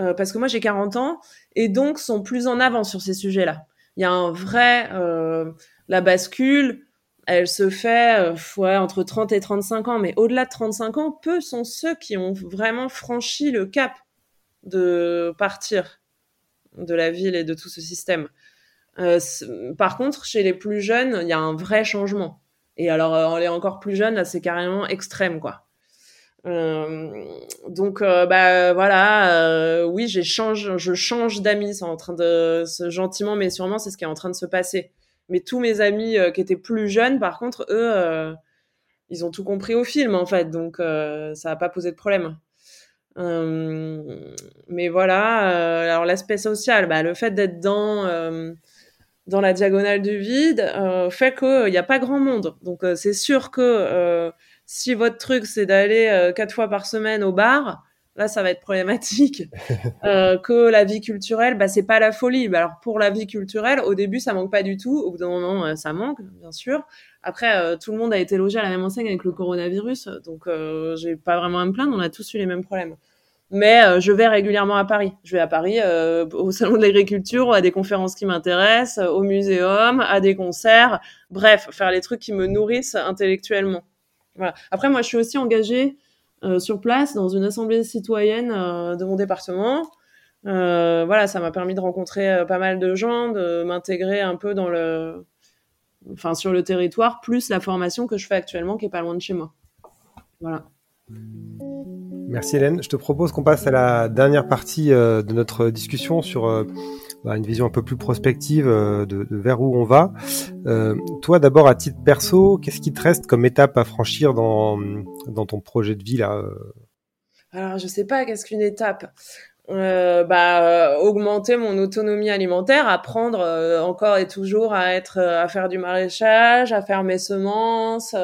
Speaker 5: euh, parce que moi j'ai 40 ans, et donc sont plus en avance sur ces sujets-là. Il y a un vrai... Euh, la bascule, elle se fait entre 30 et 35 ans, mais au-delà de 35 ans, peu sont ceux qui ont vraiment franchi le cap de partir de la ville et de tout ce système. par contre, chez les plus jeunes, il y a un vrai changement. Et alors, on est encore plus jeunes, là, c'est carrément extrême, quoi. Euh, donc euh, bah voilà, euh, oui, j'ai change, je change d'amis, c'est en train de gentiment mais sûrement c'est ce qui est en train de se passer. Mais tous mes amis qui étaient plus jeunes, par contre, eux, ils ont tout compris au film en fait, donc ça n'a pas posé de problème. mais voilà, alors l'aspect social, bah, le fait d'être dans dans la diagonale du vide fait qu'il n'y a pas grand monde. Donc c'est sûr que si votre truc c'est d'aller euh, quatre fois par semaine au bar, là ça va être problématique. euh, que la vie culturelle, bah c'est pas la folie. Bah, alors pour la vie culturelle, au début ça manque pas du tout, au bout d'un moment euh, ça manque, bien sûr. Après, euh, tout le monde a été logé à la même enseigne avec le coronavirus, donc j'ai pas vraiment à me plaindre. On a tous eu les mêmes problèmes. Mais je vais régulièrement à Paris. Je vais à Paris au salon de l'agriculture, à des conférences qui m'intéressent, au muséum, à des concerts. Bref, faire les trucs qui me nourrissent intellectuellement. Après, moi, je suis aussi engagée euh, sur place dans une assemblée citoyenne euh, de mon département. Euh, voilà, ça m'a permis de rencontrer pas mal de gens, de m'intégrer un peu dans le, enfin, sur le territoire, plus la formation que je fais actuellement, qui est pas loin de chez moi. Voilà.
Speaker 4: Merci Hélène. Je te propose qu'on passe à la dernière partie de notre discussion sur bah, une vision un peu plus prospective euh, de, de vers où on va. Euh, toi, d'abord, à titre perso, qu'est-ce qui te reste comme étape à franchir dans, dans ton projet de vie là euh?
Speaker 5: Alors, je sais pas qu'est-ce qu'une étape. Euh, bah, euh, augmenter mon autonomie alimentaire, apprendre euh, encore et toujours à être, à faire du maraîchage, à faire mes semences,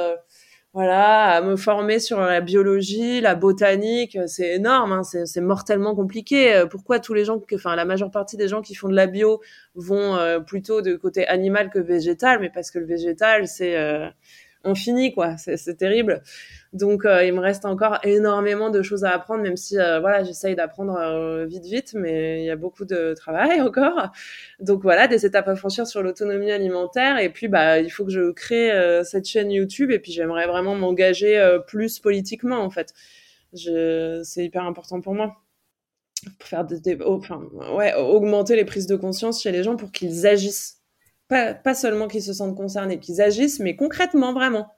Speaker 5: voilà, à me former sur la biologie, la botanique. C'est énorme, hein, c'est mortellement compliqué. Euh, Pourquoi tous les gens, que, enfin la majeure partie des gens qui font de la bio vont euh, plutôt de côté animal que végétal, mais parce que le végétal c'est euh, infini quoi, c'est terrible. Donc euh, il me reste encore énormément de choses à apprendre, même si euh, voilà j'essaye d'apprendre euh, vite vite, mais il y a beaucoup de travail encore. Donc voilà des étapes à franchir sur l'autonomie alimentaire et puis bah il faut que je crée cette chaîne YouTube et puis j'aimerais vraiment m'engager plus politiquement en fait. Je, c'est hyper important pour moi. Pour faire des, enfin ouais augmenter les prises de conscience chez les gens pour qu'ils agissent. Pas, pas seulement qu'ils se sentent concernés, qu'ils agissent, mais concrètement vraiment.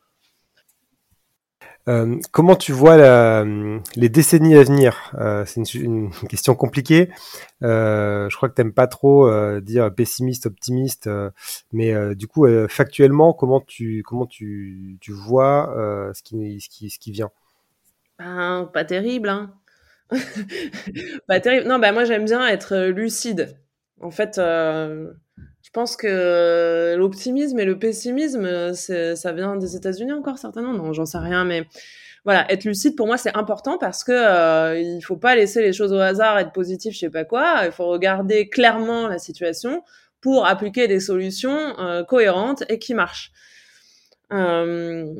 Speaker 4: Euh, comment tu vois la- les décennies à venir? Euh, C'est une, question compliquée. Euh, je crois que t'aimes pas trop dire pessimiste, optimiste, mais du coup, factuellement, comment tu comment tu, tu vois ce qui ce qui ce qui vient?
Speaker 5: Ben, pas terrible, hein. pas terrible. Non, bah moi j'aime bien être lucide. En fait, je pense que l'optimisme et le pessimisme, euh, ça vient des États-Unis encore certainement. Non, j'en sais rien, mais voilà, être lucide pour moi c'est important parce que euh, il faut pas laisser les choses au hasard, être positif, je sais pas quoi. Il faut regarder clairement la situation pour appliquer des solutions euh, cohérentes et qui marchent. Euh,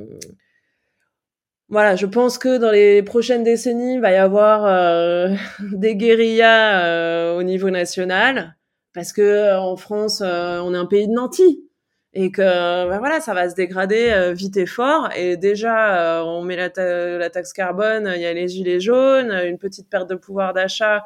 Speaker 5: voilà, je pense que dans les prochaines décennies, il va y avoir euh, des guérillas euh, au niveau national, parce que euh, en France, euh, on est un pays de nantis et que bah voilà, ça va se dégrader vite et fort. Et déjà, on met la, la taxe carbone, il y a les gilets jaunes, une petite perte de pouvoir d'achat,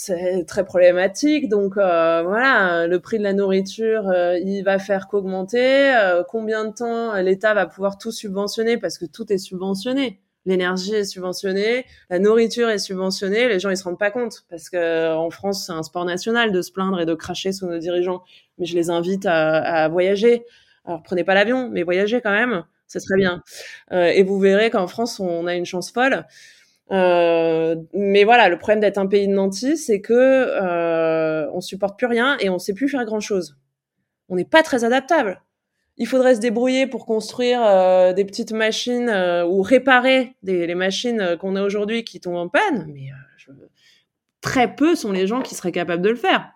Speaker 5: c'est très problématique. Donc euh, voilà, le prix de la nourriture, euh, il va faire qu'augmenter. Euh, combien de temps l'État va pouvoir tout subventionner parce que tout est subventionné. L'énergie est subventionnée, la nourriture est subventionnée. Les gens ils se rendent pas compte parce que en France c'est un sport national de se plaindre et de cracher sous nos dirigeants. Mais je les invite à, à voyager. Alors prenez pas l'avion, mais voyagez quand même, c'est très bien. Euh, et vous verrez qu'en France on a une chance folle. Euh, mais voilà, le problème d'être un pays de nantis, c'est que euh, on supporte plus rien et on sait plus faire grand chose. On n'est pas très adaptable. Il faudrait se débrouiller pour construire euh, des petites machines euh, ou réparer les machines euh, qu'on a aujourd'hui qui tombent en panne. Mais très peu sont les gens qui seraient capables de le faire.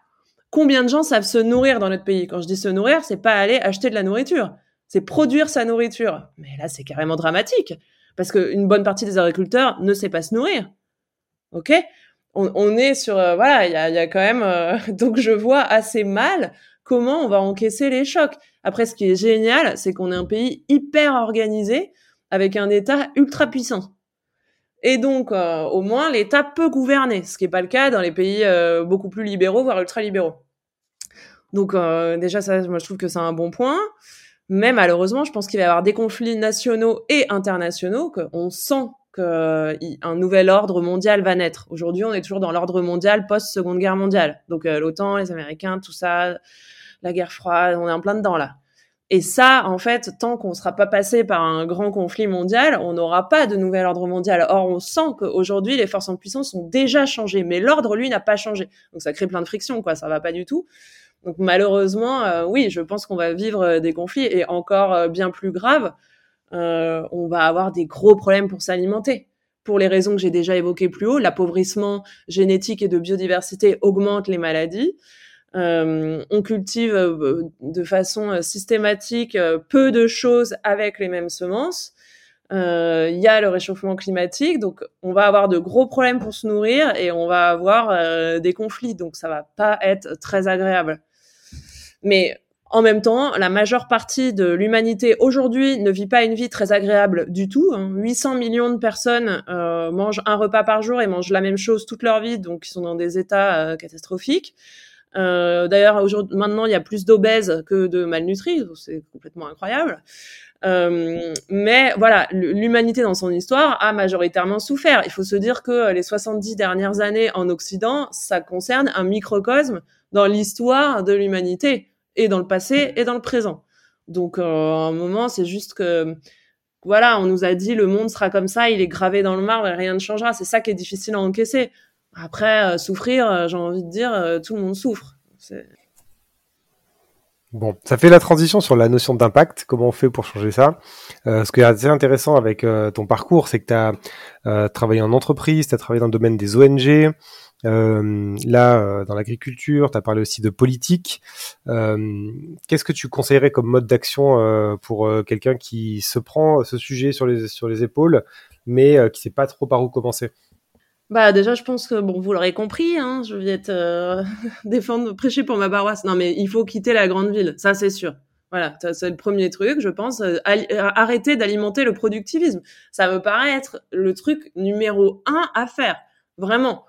Speaker 5: Combien de gens savent se nourrir dans notre pays? Quand je dis se nourrir, c'est pas aller acheter de la nourriture, c'est produire sa nourriture. Mais là, c'est carrément dramatique parce qu'une bonne partie des agriculteurs ne sait pas se nourrir. Ok? On, est sur voilà, il y a, quand même donc je vois assez mal comment on va encaisser les chocs. Après, ce qui est génial, c'est qu'on est un pays hyper organisé avec un État ultra puissant. Et donc, euh, au moins, l'État peut gouverner, ce qui n'est pas le cas dans les pays euh, beaucoup plus libéraux, voire ultra-libéraux. Donc, euh, déjà, ça, moi, je trouve que c'est un bon point. Mais malheureusement, je pense qu'il va y avoir des conflits nationaux et internationaux, qu'on sent qu'un nouvel ordre mondial va naître. Aujourd'hui, on est toujours dans l'ordre mondial post-seconde guerre mondiale. Donc, l'OTAN, les Américains, tout ça, la guerre froide, on est en plein dedans là. Et ça, en fait, tant qu'on ne sera pas passé par un grand conflit mondial, on n'aura pas de nouvel ordre mondial. Or, on sent qu'aujourd'hui, les forces en puissance ont déjà changé, mais l'ordre, lui, n'a pas changé. Donc, ça crée plein de frictions, quoi. Ça va pas du tout. Donc, malheureusement, euh, oui, je pense qu'on va vivre euh, des conflits et encore euh, bien plus grave, euh, on va avoir des gros problèmes pour s'alimenter. pour les raisons que j'ai déjà évoquées plus haut. L'appauvrissement génétique et de biodiversité augmente les maladies. Euh, on cultive euh, de façon euh, systématique peu de choses avec les mêmes semences. Il y a le réchauffement climatique, donc on va avoir de gros problèmes pour se nourrir et on va avoir des conflits, donc ça va pas être très agréable. Mais en même temps, la majeure partie de l'humanité aujourd'hui ne vit pas une vie très agréable du tout. 800 hein. millions de personnes mangent un repas par jour et mangent la même chose toute leur vie, donc ils sont dans des états catastrophiques. Euh, D'ailleurs, maintenant, il y a plus d'obèses que de malnutris, c'est complètement incroyable. Euh, mais voilà, l'humanité dans son histoire a majoritairement souffert. Il faut se dire que les 70 dernières années en Occident, ça concerne un microcosme dans l'histoire de l'humanité, et dans le passé et dans le présent. Donc, euh, à un moment, c'est juste que, voilà, on nous a dit le monde sera comme ça, il est gravé dans le marbre et rien ne changera. C'est ça qui est difficile à encaisser. Après, euh, souffrir, euh, j'ai envie de dire, euh, tout le monde souffre.
Speaker 4: Bon, ça fait la transition sur la notion d'impact, comment on fait pour changer ça. ce qui est assez intéressant avec ton parcours, c'est que tu as travaillé en entreprise, tu as travaillé dans le domaine des ONG, là, dans l'agriculture, tu as parlé aussi de politique. Qu'est-ce que tu conseillerais comme mode d'action pour quelqu'un qui se prend ce sujet sur les, sur les épaules, mais qui sait pas trop par où commencer?
Speaker 5: Bah déjà, je pense que bon, vous l'aurez compris, hein, je vais être euh, défendre, prêcher pour ma paroisse. Non, mais il faut quitter la grande ville, ça c'est sûr. Voilà, c'est le premier truc, je pense. Euh, euh, arrêter d'alimenter le productivisme, ça me paraît être le truc numéro un à faire, vraiment.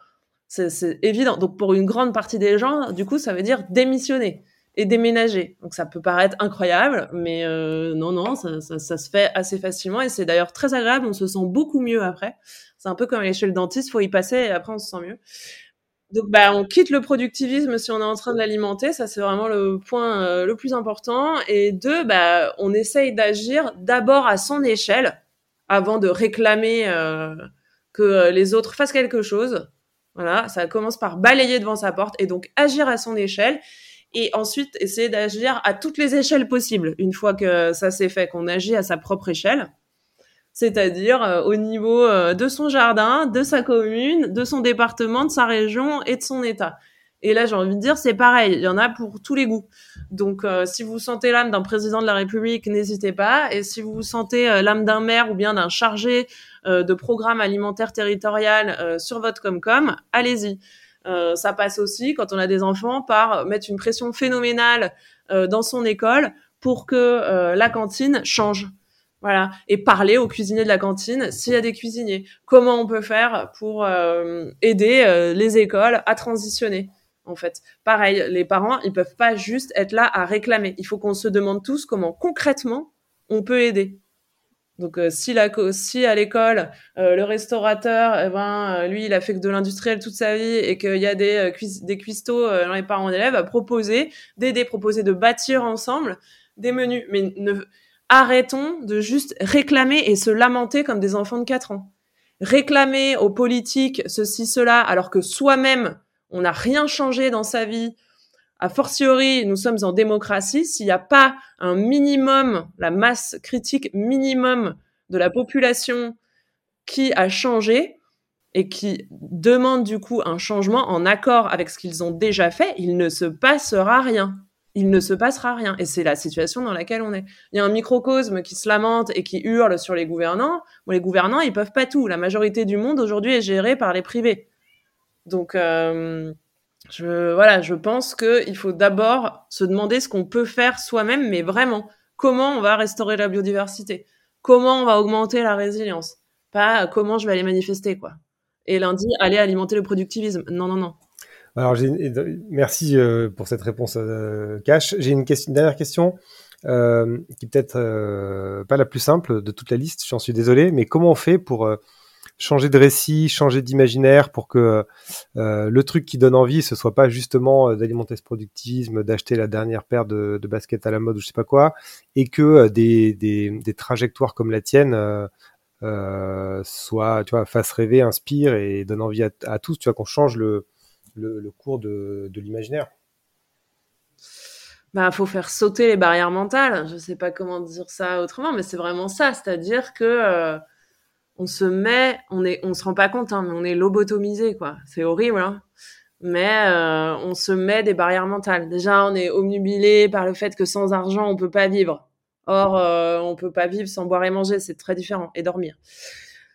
Speaker 5: C'est évident. Donc pour une grande partie des gens, du coup, ça veut dire démissionner et déménager. Donc ça peut paraître incroyable, mais euh, non, non, ça, ça, ça, se fait assez facilement et c'est d'ailleurs très agréable. On se sent beaucoup mieux après. C'est un peu comme aller chez le dentiste, faut y passer et après on se sent mieux. Donc bah on quitte le productivisme si on est en train de l'alimenter, ça c'est vraiment le point euh, le plus important. Et deux, bah on essaye d'agir d'abord à son échelle avant de réclamer euh, que les autres fassent quelque chose. Voilà, ça commence par balayer devant sa porte et donc agir à son échelle et ensuite essayer d'agir à toutes les échelles possibles. Une fois que ça s'est fait, qu'on agit à sa propre échelle, c'est-à-dire euh, au niveau euh, de son jardin, de sa commune, de son département, de sa région et de son État. Et là, j'ai envie de dire, c'est pareil, il y en a pour tous les goûts. Donc, euh, si vous sentez l'âme d'un président de la République, n'hésitez pas. Et si vous sentez l'âme d'un maire ou bien d'un chargé de programme alimentaire territorial sur votre Comcom, allez-y. Ça passe aussi, quand on a des enfants, par mettre une pression phénoménale dans son école pour que la cantine change. Voilà. Et parler aux cuisiniers de la cantine s'il y a des cuisiniers. Comment on peut faire pour aider les écoles à transitionner en fait? Pareil, les parents, ils peuvent pas juste être là à réclamer. Il faut qu'on se demande tous comment concrètement on peut aider. Donc euh, si, la, si à l'école euh, le restaurateur, eh ben euh, lui il a fait que de l'industriel toute sa vie et qu'il y a des des cuistots dans les parents d'élèves, à proposer d'aider, proposer de bâtir ensemble des menus. Mais ne, arrêtons de juste réclamer et se lamenter comme des enfants de 4 ans. Réclamer aux politiques ceci cela alors que soi-même on n'a rien changé dans sa vie, a fortiori, nous sommes en démocratie, s'il n'y a pas un minimum, la masse critique minimum de la population qui a changé et qui demande du coup un changement en accord avec ce qu'ils ont déjà fait, il ne se passera rien. Il ne se passera rien. Et c'est la situation dans laquelle on est. Il y a un microcosme qui se lamente et qui hurle sur les gouvernants. Bon, les gouvernants, ils peuvent pas tout. La majorité du monde aujourd'hui est gérée par les privés. Donc, euh, je, voilà, je pense qu'il faut d'abord se demander ce qu'on peut faire soi-même, mais vraiment, comment on va restaurer la biodiversité? Comment on va augmenter la résilience? Pas comment je vais aller manifester, quoi. Et lundi, aller alimenter le productivisme. Non, non, non.
Speaker 4: Alors, merci euh, pour cette réponse euh, cash. J'ai une, question, dernière question euh, qui peut-être euh, pas la plus simple de toute la liste. J'en suis désolé, mais comment on fait pour changer de récit, changer d'imaginaire pour que euh, le truc qui donne envie, ce soit pas justement euh, d'alimenter ce productivisme, d'acheter la dernière paire de, de, baskets à la mode ou je sais pas quoi, et que euh, des, des, des, trajectoires comme la tienne euh, soient, tu vois, fassent rêver, inspirent et donnent envie à, tous, tu vois, qu'on change le, le, cours de, l'imaginaire.
Speaker 5: Bah, faut faire sauter les barrières mentales. Je sais pas comment dire ça autrement, mais c'est vraiment ça. C'est-à-dire que on se met, on est, on se rend pas compte, hein, mais on est lobotomisé, quoi. C'est horrible, hein. Mais euh, on se met des barrières mentales. Déjà, on est omnubilé par le fait que sans argent, on peut pas vivre. Or, euh, on peut pas vivre sans boire et manger, c'est très différent, et dormir.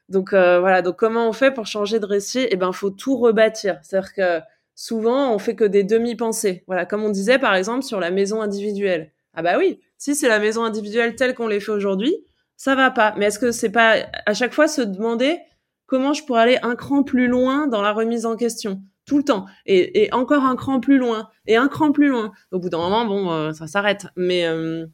Speaker 5: Donc euh, voilà. Donc comment on fait pour changer de récit? Eh ben, faut tout rebâtir. C'est-à-dire que souvent, on fait que des demi-pensées. Voilà, comme on disait par exemple sur la maison individuelle. Ah bah oui, si c'est la maison individuelle telle qu'on l'ait fait aujourd'hui, ça va pas. Mais est-ce que c'est pas à chaque fois se demander comment je pourrais aller un cran plus loin dans la remise en question? Tout le temps et, encore un cran plus loin et un cran plus loin. Au bout d'un moment, bon, euh, ça s'arrête. Mais euh,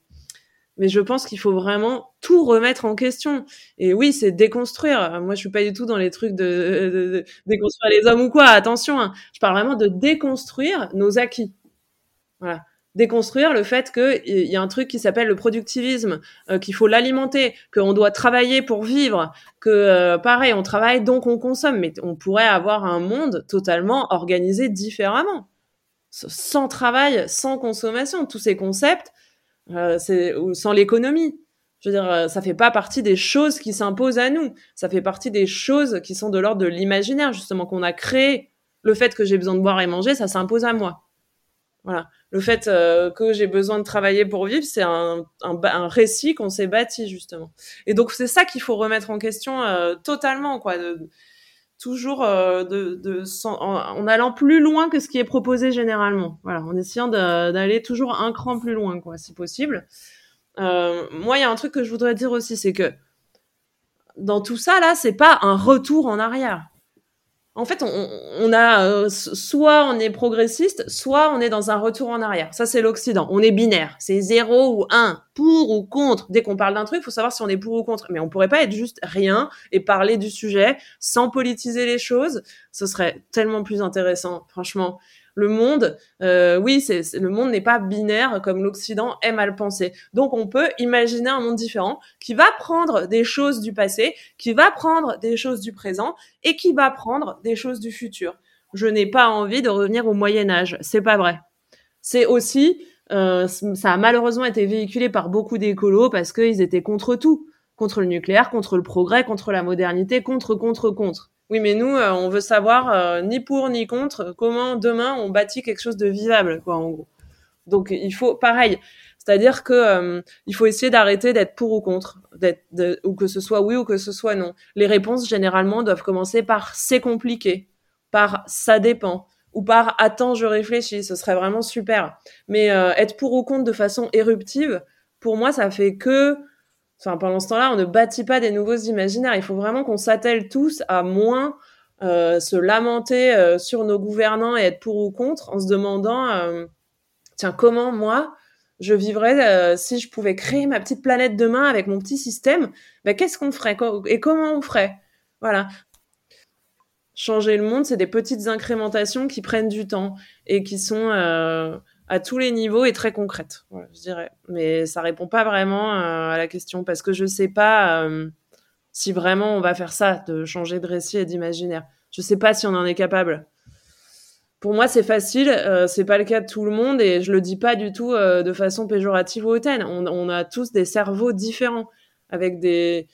Speaker 5: mais je pense qu'il faut vraiment tout remettre en question. Et oui, c'est déconstruire. Moi, je suis pas du tout dans les trucs de, déconstruire les hommes ou quoi. Attention, hein. je parle vraiment de déconstruire nos acquis. Voilà déconstruire le fait qu'il y a un truc qui s'appelle le productivisme, euh, qu'il faut l'alimenter, qu'on doit travailler pour vivre, que euh, pareil, on travaille donc on consomme, mais on pourrait avoir un monde totalement organisé différemment, sans travail, sans consommation, tous ces concepts, euh, c'est sans l'économie. Je veux dire, ça fait pas partie des choses qui s'imposent à nous. Ça fait partie des choses qui sont de l'ordre de l'imaginaire, justement, qu'on a créé. Le fait que j'ai besoin de boire et manger, ça s'impose à moi. Voilà. Le fait euh, que j'ai besoin de travailler pour vivre, c'est un, un, un, récit qu'on s'est bâti justement. Et donc c'est ça qu'il faut remettre en question euh, totalement, quoi. De, toujours euh, en, allant plus loin que ce qui est proposé généralement. Voilà, en essayant d'aller toujours un cran plus loin, quoi, si possible. moi, il y a un truc que je voudrais dire aussi, c'est que dans tout ça là, c'est pas un retour en arrière en fait, on, a euh, soit on est progressiste, soit on est dans un retour en arrière. Ça, c'est l'Occident. On est binaire. C'est zéro ou un, pour ou contre. Dès qu'on parle d'un truc, il faut savoir si on est pour ou contre. Mais on pourrait pas être juste rien et parler du sujet sans politiser les choses. Ce serait tellement plus intéressant, franchement le monde, euh, oui, c'est, le monde n'est pas binaire comme l'Occident aime à le penser. Donc on peut imaginer un monde différent qui va prendre des choses du passé, qui va prendre des choses du présent et qui va prendre des choses du futur. Je n'ai pas envie de revenir au Moyen Âge, c'est pas vrai. C'est aussi, euh, ça a malheureusement été véhiculé par beaucoup d'écolos parce qu'ils étaient contre tout, contre le nucléaire, contre le progrès, contre la modernité, contre, contre, contre. Oui, mais nous, euh, on veut savoir euh, ni pour ni contre comment demain on bâtit quelque chose de vivable, quoi, en gros. Donc il faut pareil, c'est-à-dire que euh, il faut essayer d'arrêter d'être pour ou contre, d'être ou que ce soit oui ou que ce soit non. Les réponses généralement doivent commencer par c'est compliqué, par ça dépend ou par attends je réfléchis. Ce serait vraiment super. Mais être pour ou contre de façon éruptive, pour moi, ça fait que Enfin, pendant ce temps-là, on ne bâtit pas des nouveaux imaginaires. Il faut vraiment qu'on s'attelle tous à moins euh, se lamenter euh, sur nos gouvernants et être pour ou contre en se demandant, euh, tiens, comment moi, je vivrais si je pouvais créer ma petite planète demain avec mon petit système ben, Qu'est-ce qu'on ferait? Et comment on ferait? Voilà. Changer le monde, c'est des petites incrémentations qui prennent du temps et qui sont à tous les niveaux et très concrète, je dirais. Mais ça répond pas vraiment euh, à la question parce que je sais pas euh, si vraiment on va faire ça, de changer de récit et d'imaginaire. Je sais pas si on en est capable. Pour moi, c'est facile, euh, c'est pas le cas de tout le monde et je le dis pas du tout de façon péjorative ou hautaine. On, on, a tous des cerveaux différents avec des,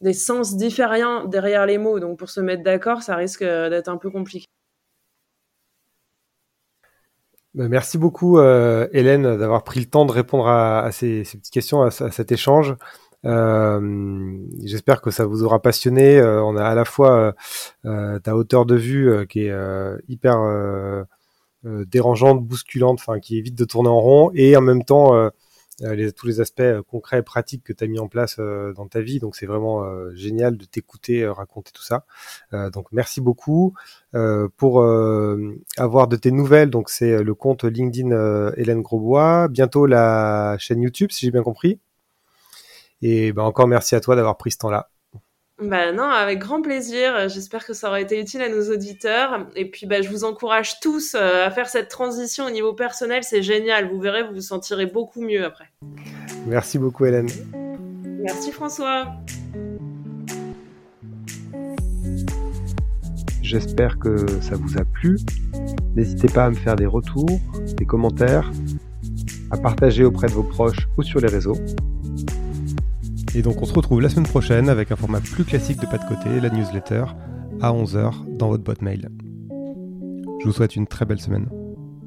Speaker 5: des sens différents derrière les mots. Donc pour se mettre d'accord, ça risque d'être un peu compliqué.
Speaker 4: Bah, merci beaucoup, euh, Hélène, d'avoir pris le temps de répondre à, ces, petites questions, à, cet échange. Euh, J'espère que ça vous aura passionné. Euh, on a à la fois ta hauteur de vue qui est hyper dérangeante, bousculante, enfin qui évite de tourner en rond, et en même temps les, tous les aspects euh, concrets et pratiques que tu as mis en place euh, dans ta vie. Donc c'est vraiment génial de t'écouter raconter tout ça. donc merci beaucoup. pour avoir de tes nouvelles, donc c'est le compte LinkedIn Hélène Grosbois, bientôt la chaîne YouTube si j'ai bien compris. Et ben encore merci à toi d'avoir pris ce temps-là.
Speaker 5: Bah non, avec grand plaisir. J'espère que ça aura été utile à nos auditeurs. Et puis bah, je vous encourage tous euh, à faire cette transition au niveau personnel. C'est génial. Vous verrez, vous vous sentirez beaucoup mieux après.
Speaker 4: Merci beaucoup Hélène.
Speaker 5: Merci François.
Speaker 4: J'espère que ça vous a plu. N'hésitez pas à me faire des retours, des commentaires, à partager auprès de vos proches ou sur les réseaux. Et donc on se retrouve la semaine prochaine avec un format plus classique de pas de côté, la newsletter, à 11h dans votre boîte mail. Je vous souhaite une très belle semaine.